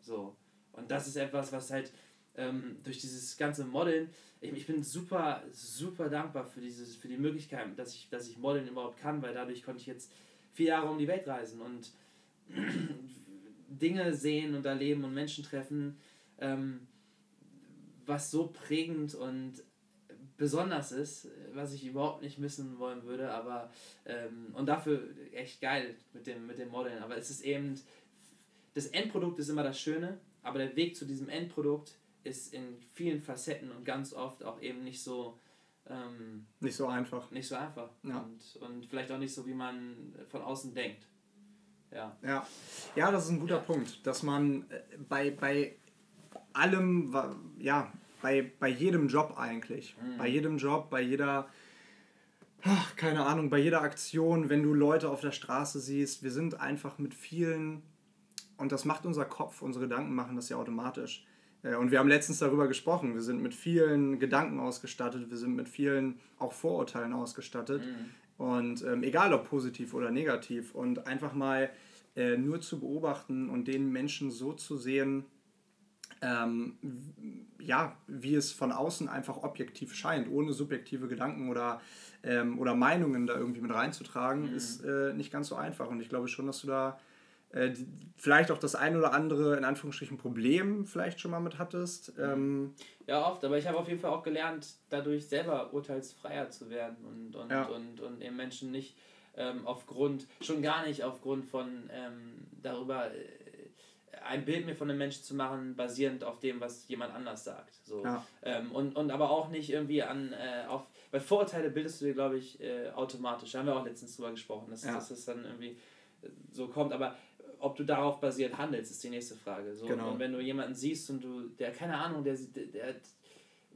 So. Und das ist etwas, was halt ähm, durch dieses ganze Modeln, ich, ich bin super, super dankbar für, dieses, für die Möglichkeit, dass ich, dass ich Modeln überhaupt kann, weil dadurch konnte ich jetzt vier Jahre um die Welt reisen und (clears throat) Dinge sehen und erleben und Menschen treffen, ähm, was so prägend und besonders ist, was ich überhaupt nicht missen wollen würde, aber ähm, und dafür echt geil mit dem, mit dem Modeln. Aber es ist eben, das Endprodukt ist immer das Schöne, aber der Weg zu diesem Endprodukt ist in vielen Facetten und ganz oft auch eben nicht so ähm, nicht so einfach. Nicht so einfach. Ja. Und, und vielleicht auch nicht so, wie man von außen denkt. Ja. Ja, ja das ist ein guter Punkt, dass man äh, bei, bei allem, ja, bei, bei jedem Job eigentlich, mhm. bei jedem Job, bei jeder, ach, keine Ahnung, bei jeder Aktion, wenn du Leute auf der Straße siehst, wir sind einfach mit vielen, und das macht unser Kopf, unsere Gedanken machen das ja automatisch äh, und wir haben letztens darüber gesprochen. Wir sind mit vielen Gedanken ausgestattet, wir sind mit vielen auch Vorurteilen ausgestattet. Mhm. Und ähm, egal ob positiv oder negativ. Und einfach mal äh, nur zu beobachten und den Menschen so zu sehen, ähm, ja, wie es von außen einfach objektiv scheint, ohne subjektive Gedanken oder, ähm, oder Meinungen da irgendwie mit reinzutragen, mhm. ist äh, nicht ganz so einfach. Und ich glaube schon, dass du da äh, vielleicht auch das ein oder andere, in Anführungsstrichen, Problem vielleicht schon mal mit hattest. Ähm, ja, oft, aber ich habe auf jeden Fall auch gelernt, dadurch selber urteilsfreier zu werden und, und, ja. und, und eben Menschen nicht ähm, aufgrund, schon gar nicht aufgrund von ähm, darüber äh, ein Bild mir von einem Menschen zu machen, basierend auf dem, was jemand anders sagt. So. Ja. Ähm, und, und aber auch nicht irgendwie an, äh, auf, weil Vorurteile bildest du dir, glaube ich, äh, automatisch. Da haben wir auch letztens drüber gesprochen, dass, ja. dass das dann irgendwie so kommt. Aber ob du darauf basiert handelst, ist die nächste Frage. So, genau. Und wenn du jemanden siehst und du, der, keine Ahnung, der, der hat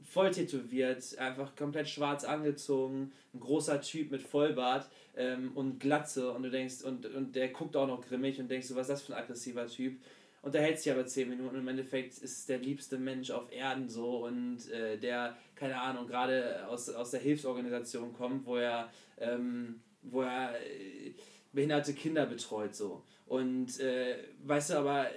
voll tätowiert, einfach komplett schwarz angezogen, ein großer Typ mit Vollbart ähm, und Glatze und du denkst, und, und der guckt auch noch grimmig und denkst du, was ist das für ein aggressiver Typ? Und der hält sich aber 10 Minuten und im Endeffekt ist der liebste Mensch auf Erden so und äh, der, keine Ahnung, gerade aus, aus der Hilfsorganisation kommt, wo er, ähm, wo er äh, behinderte Kinder betreut so. Und äh, weißt du, aber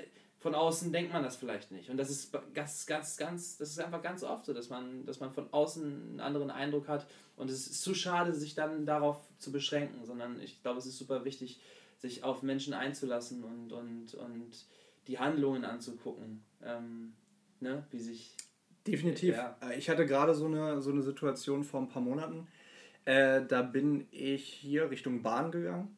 von außen denkt man das vielleicht nicht. Und das ist ganz, ganz, ganz, das ist einfach ganz oft so, dass man, dass man von außen einen anderen Eindruck hat. Und es ist zu schade, sich dann darauf zu beschränken, sondern ich glaube, es ist super wichtig, sich auf Menschen einzulassen und, und, und die Handlungen anzugucken. Ähm, ne? Wie sich. Definitiv. Ja. Äh, ich hatte gerade so eine, so eine Situation vor ein paar Monaten. Äh, da bin ich hier Richtung Bahn gegangen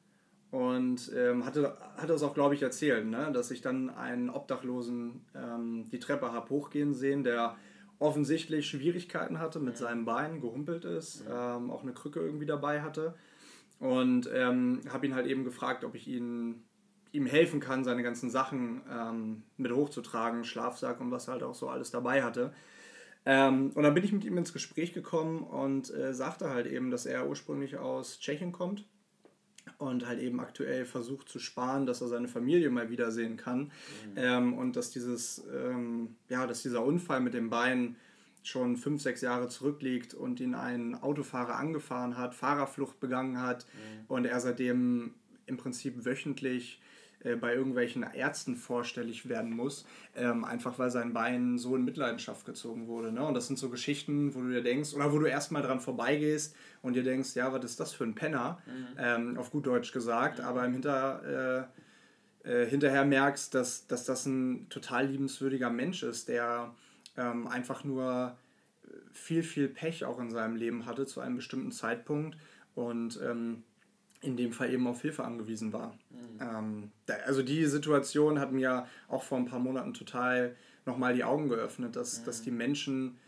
und ähm, hatte, hatte es auch, glaube ich, erzählt, ne? dass ich dann einen Obdachlosen ähm, die Treppe habe hochgehen sehen, der offensichtlich Schwierigkeiten hatte mit ja. seinem Bein, gehumpelt ist, ja. ähm, auch eine Krücke irgendwie dabei hatte. Und ähm, habe ihn halt eben gefragt, ob ich ihn, ihm helfen kann, seine ganzen Sachen ähm, mit hochzutragen, Schlafsack und was er halt auch so alles dabei hatte. Ähm, und dann bin ich mit ihm ins Gespräch gekommen und äh, sagte halt eben, dass er ursprünglich aus Tschechien kommt und halt eben aktuell versucht zu sparen, dass er seine Familie mal wiedersehen kann. Mhm. Ähm, und dass dieses, ähm, ja, dass dieser Unfall mit dem Bein schon fünf, sechs Jahre zurückliegt und ihn ein Autofahrer angefahren hat, Fahrerflucht begangen hat mhm. und er seitdem im Prinzip wöchentlich äh, bei irgendwelchen Ärzten vorstellig werden muss, ähm, einfach weil sein Bein so in Mitleidenschaft gezogen wurde. Ne? Und das sind so Geschichten, wo du dir denkst, oder wo du erstmal dran vorbeigehst und dir denkst, ja, was ist das für ein Penner, mhm. ähm, auf gut Deutsch gesagt, mhm. aber im Hinter, äh, äh, hinterher merkst, dass, dass das ein total liebenswürdiger Mensch ist, der ähm, einfach nur viel, viel Pech auch in seinem Leben hatte zu einem bestimmten Zeitpunkt und ähm, in dem Fall eben auf Hilfe angewiesen war. Mhm. Ähm, da, also die Situation hat mir auch vor ein paar Monaten total nochmal die Augen geöffnet, dass, mhm. dass die Menschen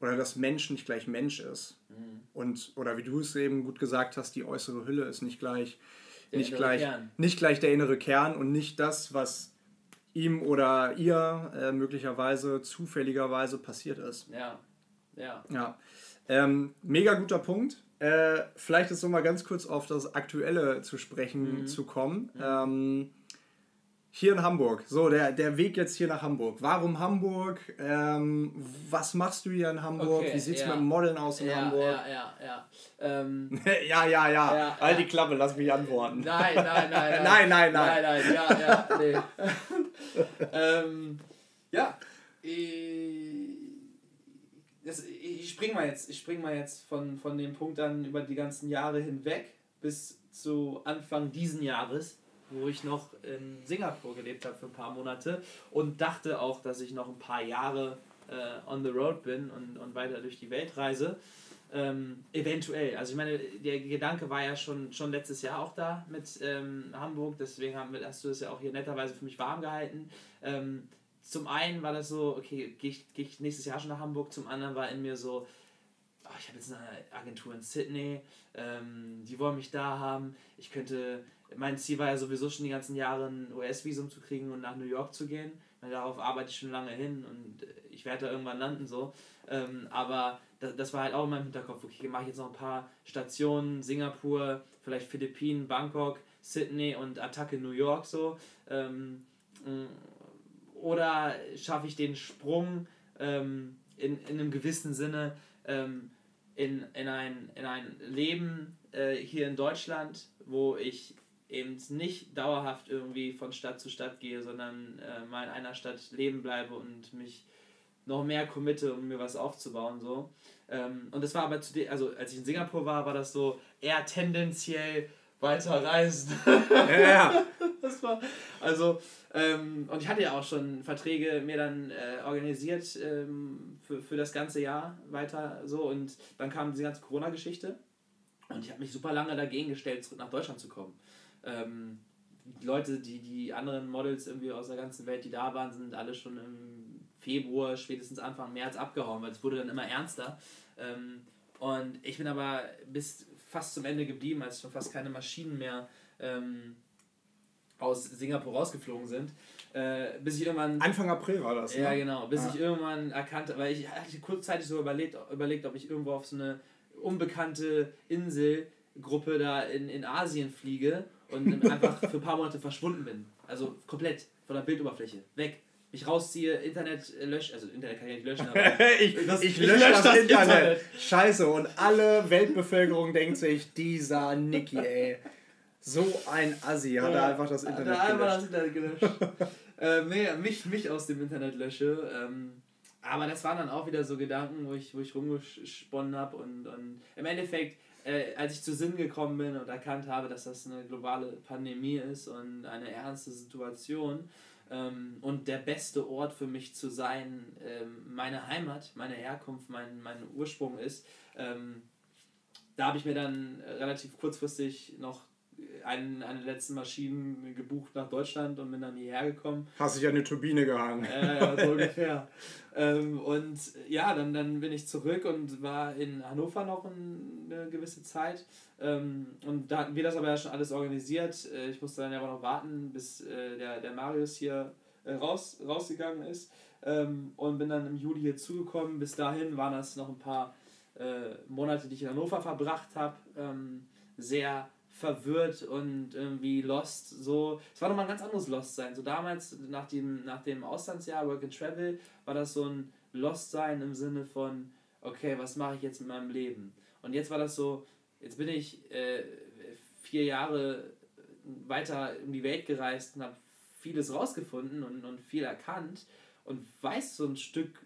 oder dass Mensch nicht gleich Mensch ist. Mhm. Und, oder wie du es eben gut gesagt hast, die äußere Hülle ist nicht gleich, nicht gleich, nicht gleich der innere Kern und nicht das, was ihm oder ihr äh, möglicherweise zufälligerweise passiert ist. Ja. Ja. ja. Ähm, mega guter Punkt. Äh, vielleicht ist noch mal ganz kurz auf das Aktuelle zu sprechen mhm. zu kommen. Mhm. Ähm, hier in Hamburg. So, der, der Weg jetzt hier nach Hamburg. Warum Hamburg? Ähm, was machst du hier in Hamburg? Okay, Wie sieht es ja. mit dem Modeln aus in ja, Hamburg? Ja, ja, ja. Ähm, (laughs) ja, ja, ja. ja halt die Klappe, lass mich antworten. Nein, nein, nein. nein, (laughs) nein, nein. Nein, nein, ja, ja, nee. (laughs) ähm, ja. Das, ich spring mal jetzt, ich spring mal jetzt von, von dem Punkt an über die ganzen Jahre hinweg bis zu Anfang diesen Jahres wo ich noch in Singapur gelebt habe für ein paar Monate und dachte auch, dass ich noch ein paar Jahre äh, on the road bin und, und weiter durch die Welt reise. Ähm, eventuell. Also ich meine, der Gedanke war ja schon, schon letztes Jahr auch da mit ähm, Hamburg, deswegen haben hast du das ja auch hier netterweise für mich warm gehalten. Ähm, zum einen war das so, okay, gehe ich, geh ich nächstes Jahr schon nach Hamburg, zum anderen war in mir so, oh, ich habe jetzt eine Agentur in Sydney, ähm, die wollen mich da haben, ich könnte mein Ziel war ja sowieso schon die ganzen Jahre ein US-Visum zu kriegen und nach New York zu gehen. Weil darauf arbeite ich schon lange hin und ich werde da irgendwann landen so. Ähm, aber das, das, war halt auch in meinem Hinterkopf, okay, mache ich jetzt noch ein paar Stationen, Singapur, vielleicht Philippinen, Bangkok, Sydney und Attacke New York so. Ähm, mm, oder schaffe ich den Sprung ähm, in, in einem gewissen Sinne ähm, in, in, ein, in ein Leben äh, hier in Deutschland, wo ich eben nicht dauerhaft irgendwie von Stadt zu Stadt gehe, sondern äh, mal in einer Stadt leben bleibe und mich noch mehr committe, um mir was aufzubauen. So. Ähm, und das war aber zu also als ich in Singapur war, war das so eher tendenziell weiter reisen. Ja. (laughs) das war, also, ähm, und ich hatte ja auch schon Verträge mir dann äh, organisiert ähm, für, für das ganze Jahr weiter so und dann kam diese ganze Corona-Geschichte und ich habe mich super lange dagegen gestellt, zurück nach Deutschland zu kommen ähm, die Leute, die, die anderen Models irgendwie aus der ganzen Welt, die da waren, sind alle schon im Februar, spätestens Anfang März abgehauen, weil es wurde dann immer ernster. Ähm, und ich bin aber bis fast zum Ende geblieben, als schon fast keine Maschinen mehr ähm, aus Singapur rausgeflogen sind. Äh, bis ich irgendwann. Anfang April war das. Ja, ne? genau. Bis ah. ich irgendwann erkannte, weil ich hatte kurzzeitig so überlegt, überlegt, ob ich irgendwo auf so eine unbekannte Inselgruppe da in, in Asien fliege und (laughs) einfach für ein paar Monate verschwunden bin. Also komplett von der Bildoberfläche. Weg. Mich rausziehe, Internet lösche, also Internet kann ich nicht löschen, (laughs) aber. ich, das, ich, ich lösche das, das Internet. Internet. Scheiße, und alle Weltbevölkerung denkt sich, dieser Niki, ey. So ein Assi hat er einfach das Internet gelöscht. Hat einfach das Internet gelöscht. (laughs) äh, nee, mich, mich aus dem Internet lösche. Ähm, aber das waren dann auch wieder so Gedanken, wo ich, wo ich rumgesponnen habe und, und im Endeffekt, äh, als ich zu Sinn gekommen bin und erkannt habe, dass das eine globale Pandemie ist und eine ernste Situation ähm, und der beste Ort für mich zu sein, ähm, meine Heimat, meine Herkunft, mein, mein Ursprung ist, ähm, da habe ich mir dann relativ kurzfristig noch einen, eine der letzten Maschinen gebucht nach Deutschland und bin dann hierher gekommen. Hast dich an eine Turbine gehangen. Äh, ja, so ungefähr. ähm, und ja, dann, dann bin ich zurück und war in Hannover noch eine gewisse Zeit. Ähm, und da hatten wir das aber ja schon alles organisiert. Äh, ich musste dann ja aber noch warten, bis äh, der, der Marius hier äh, raus, rausgegangen ist. Ähm, und bin dann im Juli hier zugekommen. Bis dahin waren das noch ein paar äh, Monate, die ich in Hannover verbracht habe. Ähm, sehr verwirrt und irgendwie lost. So, es war nochmal ein ganz anderes Lost sein. So damals, nach dem, nach dem Auslandsjahr Work and Travel, war das so ein Lost sein im Sinne von, okay, was mache ich jetzt mit meinem Leben? Und jetzt war das so, jetzt bin ich äh, vier Jahre weiter um die Welt gereist und habe vieles rausgefunden und, und viel erkannt und weiß so ein Stück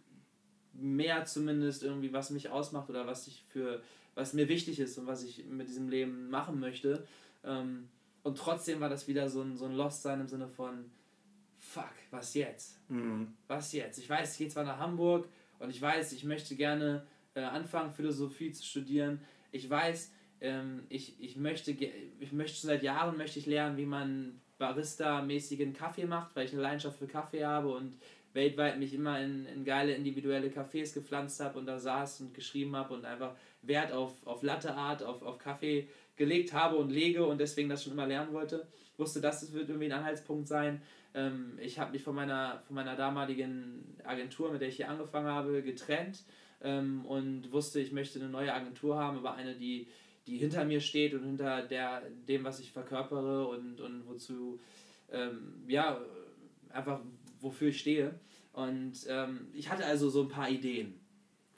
mehr zumindest irgendwie, was mich ausmacht oder was ich für was mir wichtig ist und was ich mit diesem Leben machen möchte. Ähm, und trotzdem war das wieder so ein, so ein Lost-Sein im Sinne von, fuck, was jetzt? Mhm. Was jetzt? Ich weiß, ich gehe zwar nach Hamburg und ich weiß, ich möchte gerne äh, anfangen, Philosophie zu studieren. Ich weiß, ähm, ich, ich, möchte, ich möchte schon seit Jahren möchte ich lernen, wie man Barista-mäßigen Kaffee macht, weil ich eine Leidenschaft für Kaffee habe und weltweit mich immer in, in geile individuelle Cafés gepflanzt habe und da saß und geschrieben habe und einfach Wert auf, auf Latte auf, auf Kaffee gelegt habe und lege und deswegen das schon immer lernen wollte. Wusste, das wird irgendwie ein Anhaltspunkt sein. Ähm, ich habe mich von meiner, von meiner damaligen Agentur, mit der ich hier angefangen habe, getrennt ähm, und wusste, ich möchte eine neue Agentur haben, aber eine, die, die hinter mir steht und hinter der, dem, was ich verkörpere und, und wozu, ähm, ja, einfach wofür ich stehe. Und ähm, ich hatte also so ein paar Ideen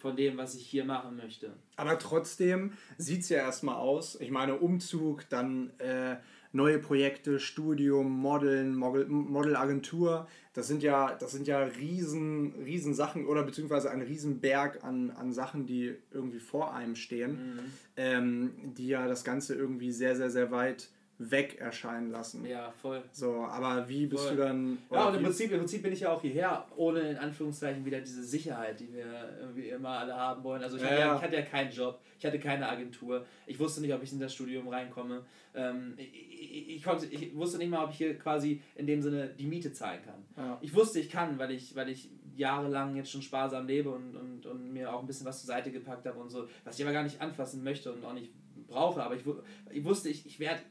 von dem, was ich hier machen möchte. Aber trotzdem sieht es ja erstmal aus. Ich meine, Umzug, dann äh, neue Projekte, Studium, Modeln, Model, Modelagentur. Das sind ja, das sind ja riesen, riesen Sachen oder beziehungsweise ein Riesenberg an, an Sachen, die irgendwie vor einem stehen, mhm. ähm, die ja das Ganze irgendwie sehr, sehr, sehr weit weg erscheinen lassen. Ja, voll. So, aber wie bist voll. du dann. Ja, und im Prinzip, im Prinzip bin ich ja auch hierher, ohne in Anführungszeichen wieder diese Sicherheit, die wir irgendwie immer alle haben wollen. Also ich, ja, hatte, ja, ich hatte ja keinen Job, ich hatte keine Agentur, ich wusste nicht, ob ich in das Studium reinkomme. Ähm, ich, ich, ich, konnte, ich wusste nicht mal, ob ich hier quasi in dem Sinne die Miete zahlen kann. Ja. Ich wusste, ich kann, weil ich, weil ich jahrelang jetzt schon sparsam lebe und, und, und mir auch ein bisschen was zur Seite gepackt habe und so, was ich aber gar nicht anfassen möchte und auch nicht brauche. Aber ich, ich wusste, ich, ich werde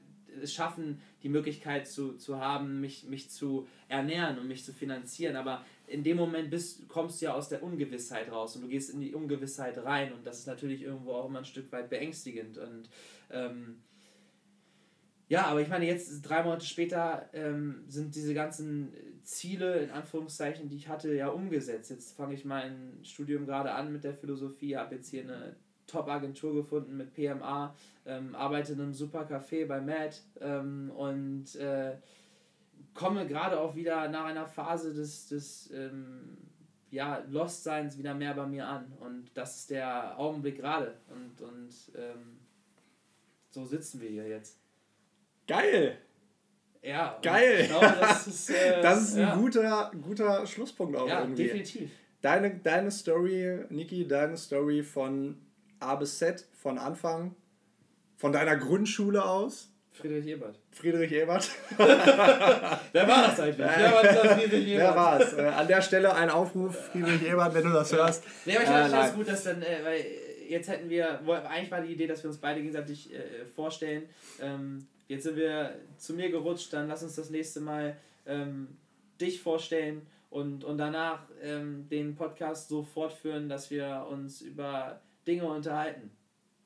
es schaffen, die Möglichkeit zu, zu haben, mich, mich zu ernähren und mich zu finanzieren. Aber in dem Moment bist, kommst du ja aus der Ungewissheit raus und du gehst in die Ungewissheit rein und das ist natürlich irgendwo auch immer ein Stück weit beängstigend. Und ähm, ja, aber ich meine, jetzt drei Monate später ähm, sind diese ganzen Ziele, in Anführungszeichen, die ich hatte, ja umgesetzt. Jetzt fange ich mein Studium gerade an mit der Philosophie, habe jetzt hier eine Top-Agentur gefunden mit PMA, ähm, arbeite in einem super Café bei Matt ähm, und äh, komme gerade auch wieder nach einer Phase des, des ähm, ja, Lost-Seins wieder mehr bei mir an. Und das ist der Augenblick gerade. Und, und ähm, so sitzen wir hier jetzt. Geil! Ja, geil! Glaube, das, (laughs) ist, äh, das ist ein ja. guter, guter Schlusspunkt auch ja, irgendwie. definitiv. Deine, deine Story, Niki, deine Story von A bis Z von Anfang, von deiner Grundschule aus. Friedrich Ebert. Friedrich Ebert. (laughs) Wer war das eigentlich? Wer war das Friedrich Ebert? Wer war es? Äh, an der Stelle ein Aufruf, Friedrich Ebert, wenn du das hörst. Nee, aber ich finde äh, das gut, dass dann, äh, weil jetzt hätten wir, eigentlich war die Idee, dass wir uns beide gegenseitig äh, vorstellen. Ähm, jetzt sind wir zu mir gerutscht, dann lass uns das nächste Mal ähm, dich vorstellen und, und danach ähm, den Podcast so fortführen, dass wir uns über Dinge unterhalten.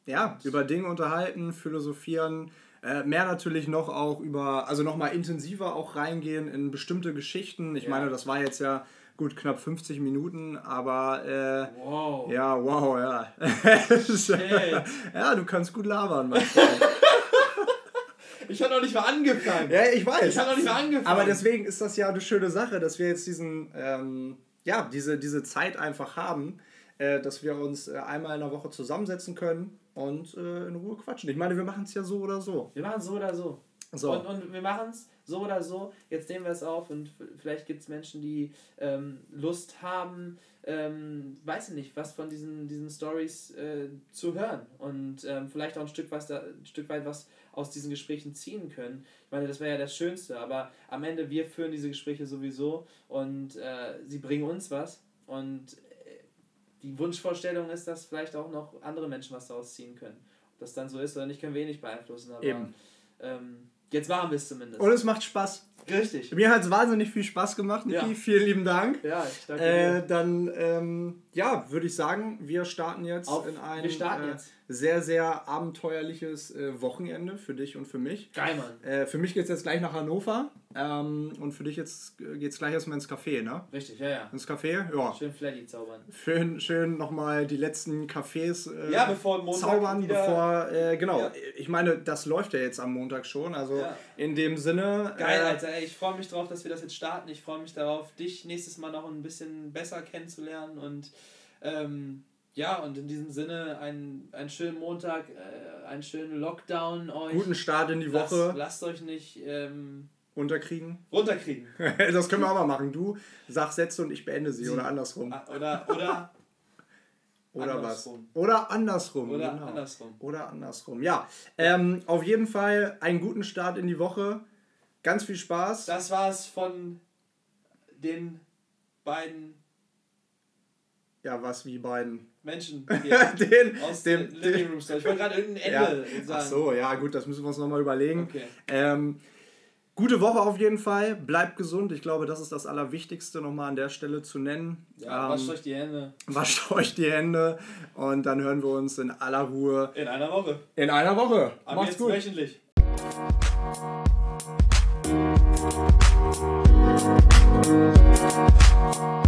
Ja, über Dinge unterhalten, philosophieren, äh, mehr natürlich noch auch über, also nochmal intensiver auch reingehen in bestimmte Geschichten. Ich ja. meine, das war jetzt ja gut knapp 50 Minuten, aber äh, wow. ja, wow, ja. (laughs) ja, du kannst gut labern, mein Freund. (laughs) Ich habe noch nicht mal angefangen. Ja, ich weiß. Ich habe noch nicht mal angefangen. Aber deswegen ist das ja eine schöne Sache, dass wir jetzt diesen, ähm, ja, diese, diese Zeit einfach haben, dass wir uns äh, einmal in der Woche zusammensetzen können und äh, in Ruhe quatschen. Ich meine, wir machen es ja so oder so. Wir machen es so oder so. So. Und, und wir machen es so oder so. Jetzt nehmen wir es auf und vielleicht gibt es Menschen, die ähm, Lust haben, ähm, weiß ich nicht, was von diesen, diesen Stories äh, zu hören und ähm, vielleicht auch ein Stück, was da, ein Stück weit was aus diesen Gesprächen ziehen können. Ich meine, das wäre ja das Schönste, aber am Ende, wir führen diese Gespräche sowieso und äh, sie bringen uns was und äh, die Wunschvorstellung ist, dass vielleicht auch noch andere Menschen was daraus ziehen können. Ob das dann so ist oder nicht, können wir eh nicht beeinflussen, aber Eben. ähm, jetzt machen wir es zumindest. Und es macht Spaß. Richtig. Mir hat es wahnsinnig viel Spaß gemacht, Niki. Ja. Vielen lieben Dank. Ja, ich danke Äh, dir. dann, ähm, ja, würde ich sagen, wir starten jetzt Auf- in ein äh, jetzt. sehr, sehr abenteuerliches äh, Wochenende für dich und für mich. Geil, Mann. Äh, für mich geht es jetzt gleich nach Hannover ähm, und für dich jetzt geht es gleich erstmal ins Café, ne? Richtig, ja, ja. Ins Café, ja. Schön Flatty zaubern. Schön, schön nochmal die letzten Cafés äh, Ja, bevor Montag zaubern, bevor, äh, genau. Ja. Ich meine, das läuft ja jetzt am Montag schon, also in dem Sinne. Geil, äh, Alter. Ey, ich freue mich drauf, dass wir das jetzt starten. Ich freue mich darauf, dich nächstes Mal noch ein bisschen besser kennenzulernen und ähm, ja, und in diesem Sinne einen, einen schönen Montag, äh, einen schönen Lockdown euch. Guten Start in die Lasst, Woche lasst euch nicht ähm, unterkriegen. runterkriegen. (laughs) das können wir auch mal machen. Du sagst Sätze und ich beende sie, Sie. oder andersrum. Ah, Oder, oder, (laughs) Oder andersrum. was? Oder andersrum. oder genau. andersrum. Oder andersrum. Ja, ähm, auf jeden Fall einen guten Start in die Woche. Ganz viel Spaß. Das war's von den beiden Ja, was wie beiden. Menschen (laughs) den, aus dem, Living Room Story. Ich wollte gerade irgendein ja. Ende sagen. Ach so, ja gut, das müssen wir uns nochmal überlegen. Okay. Ähm, gute Woche auf jeden Fall. Bleibt gesund. Ich glaube, das ist das Allerwichtigste nochmal an der Stelle zu nennen. Ja, ähm, wascht euch die Hände. wascht (laughs) euch die Hände und dann hören wir uns in aller Ruhe In einer Woche. in einer Woche. Aber Macht's jetzt gut. wöchentlich. Thank you.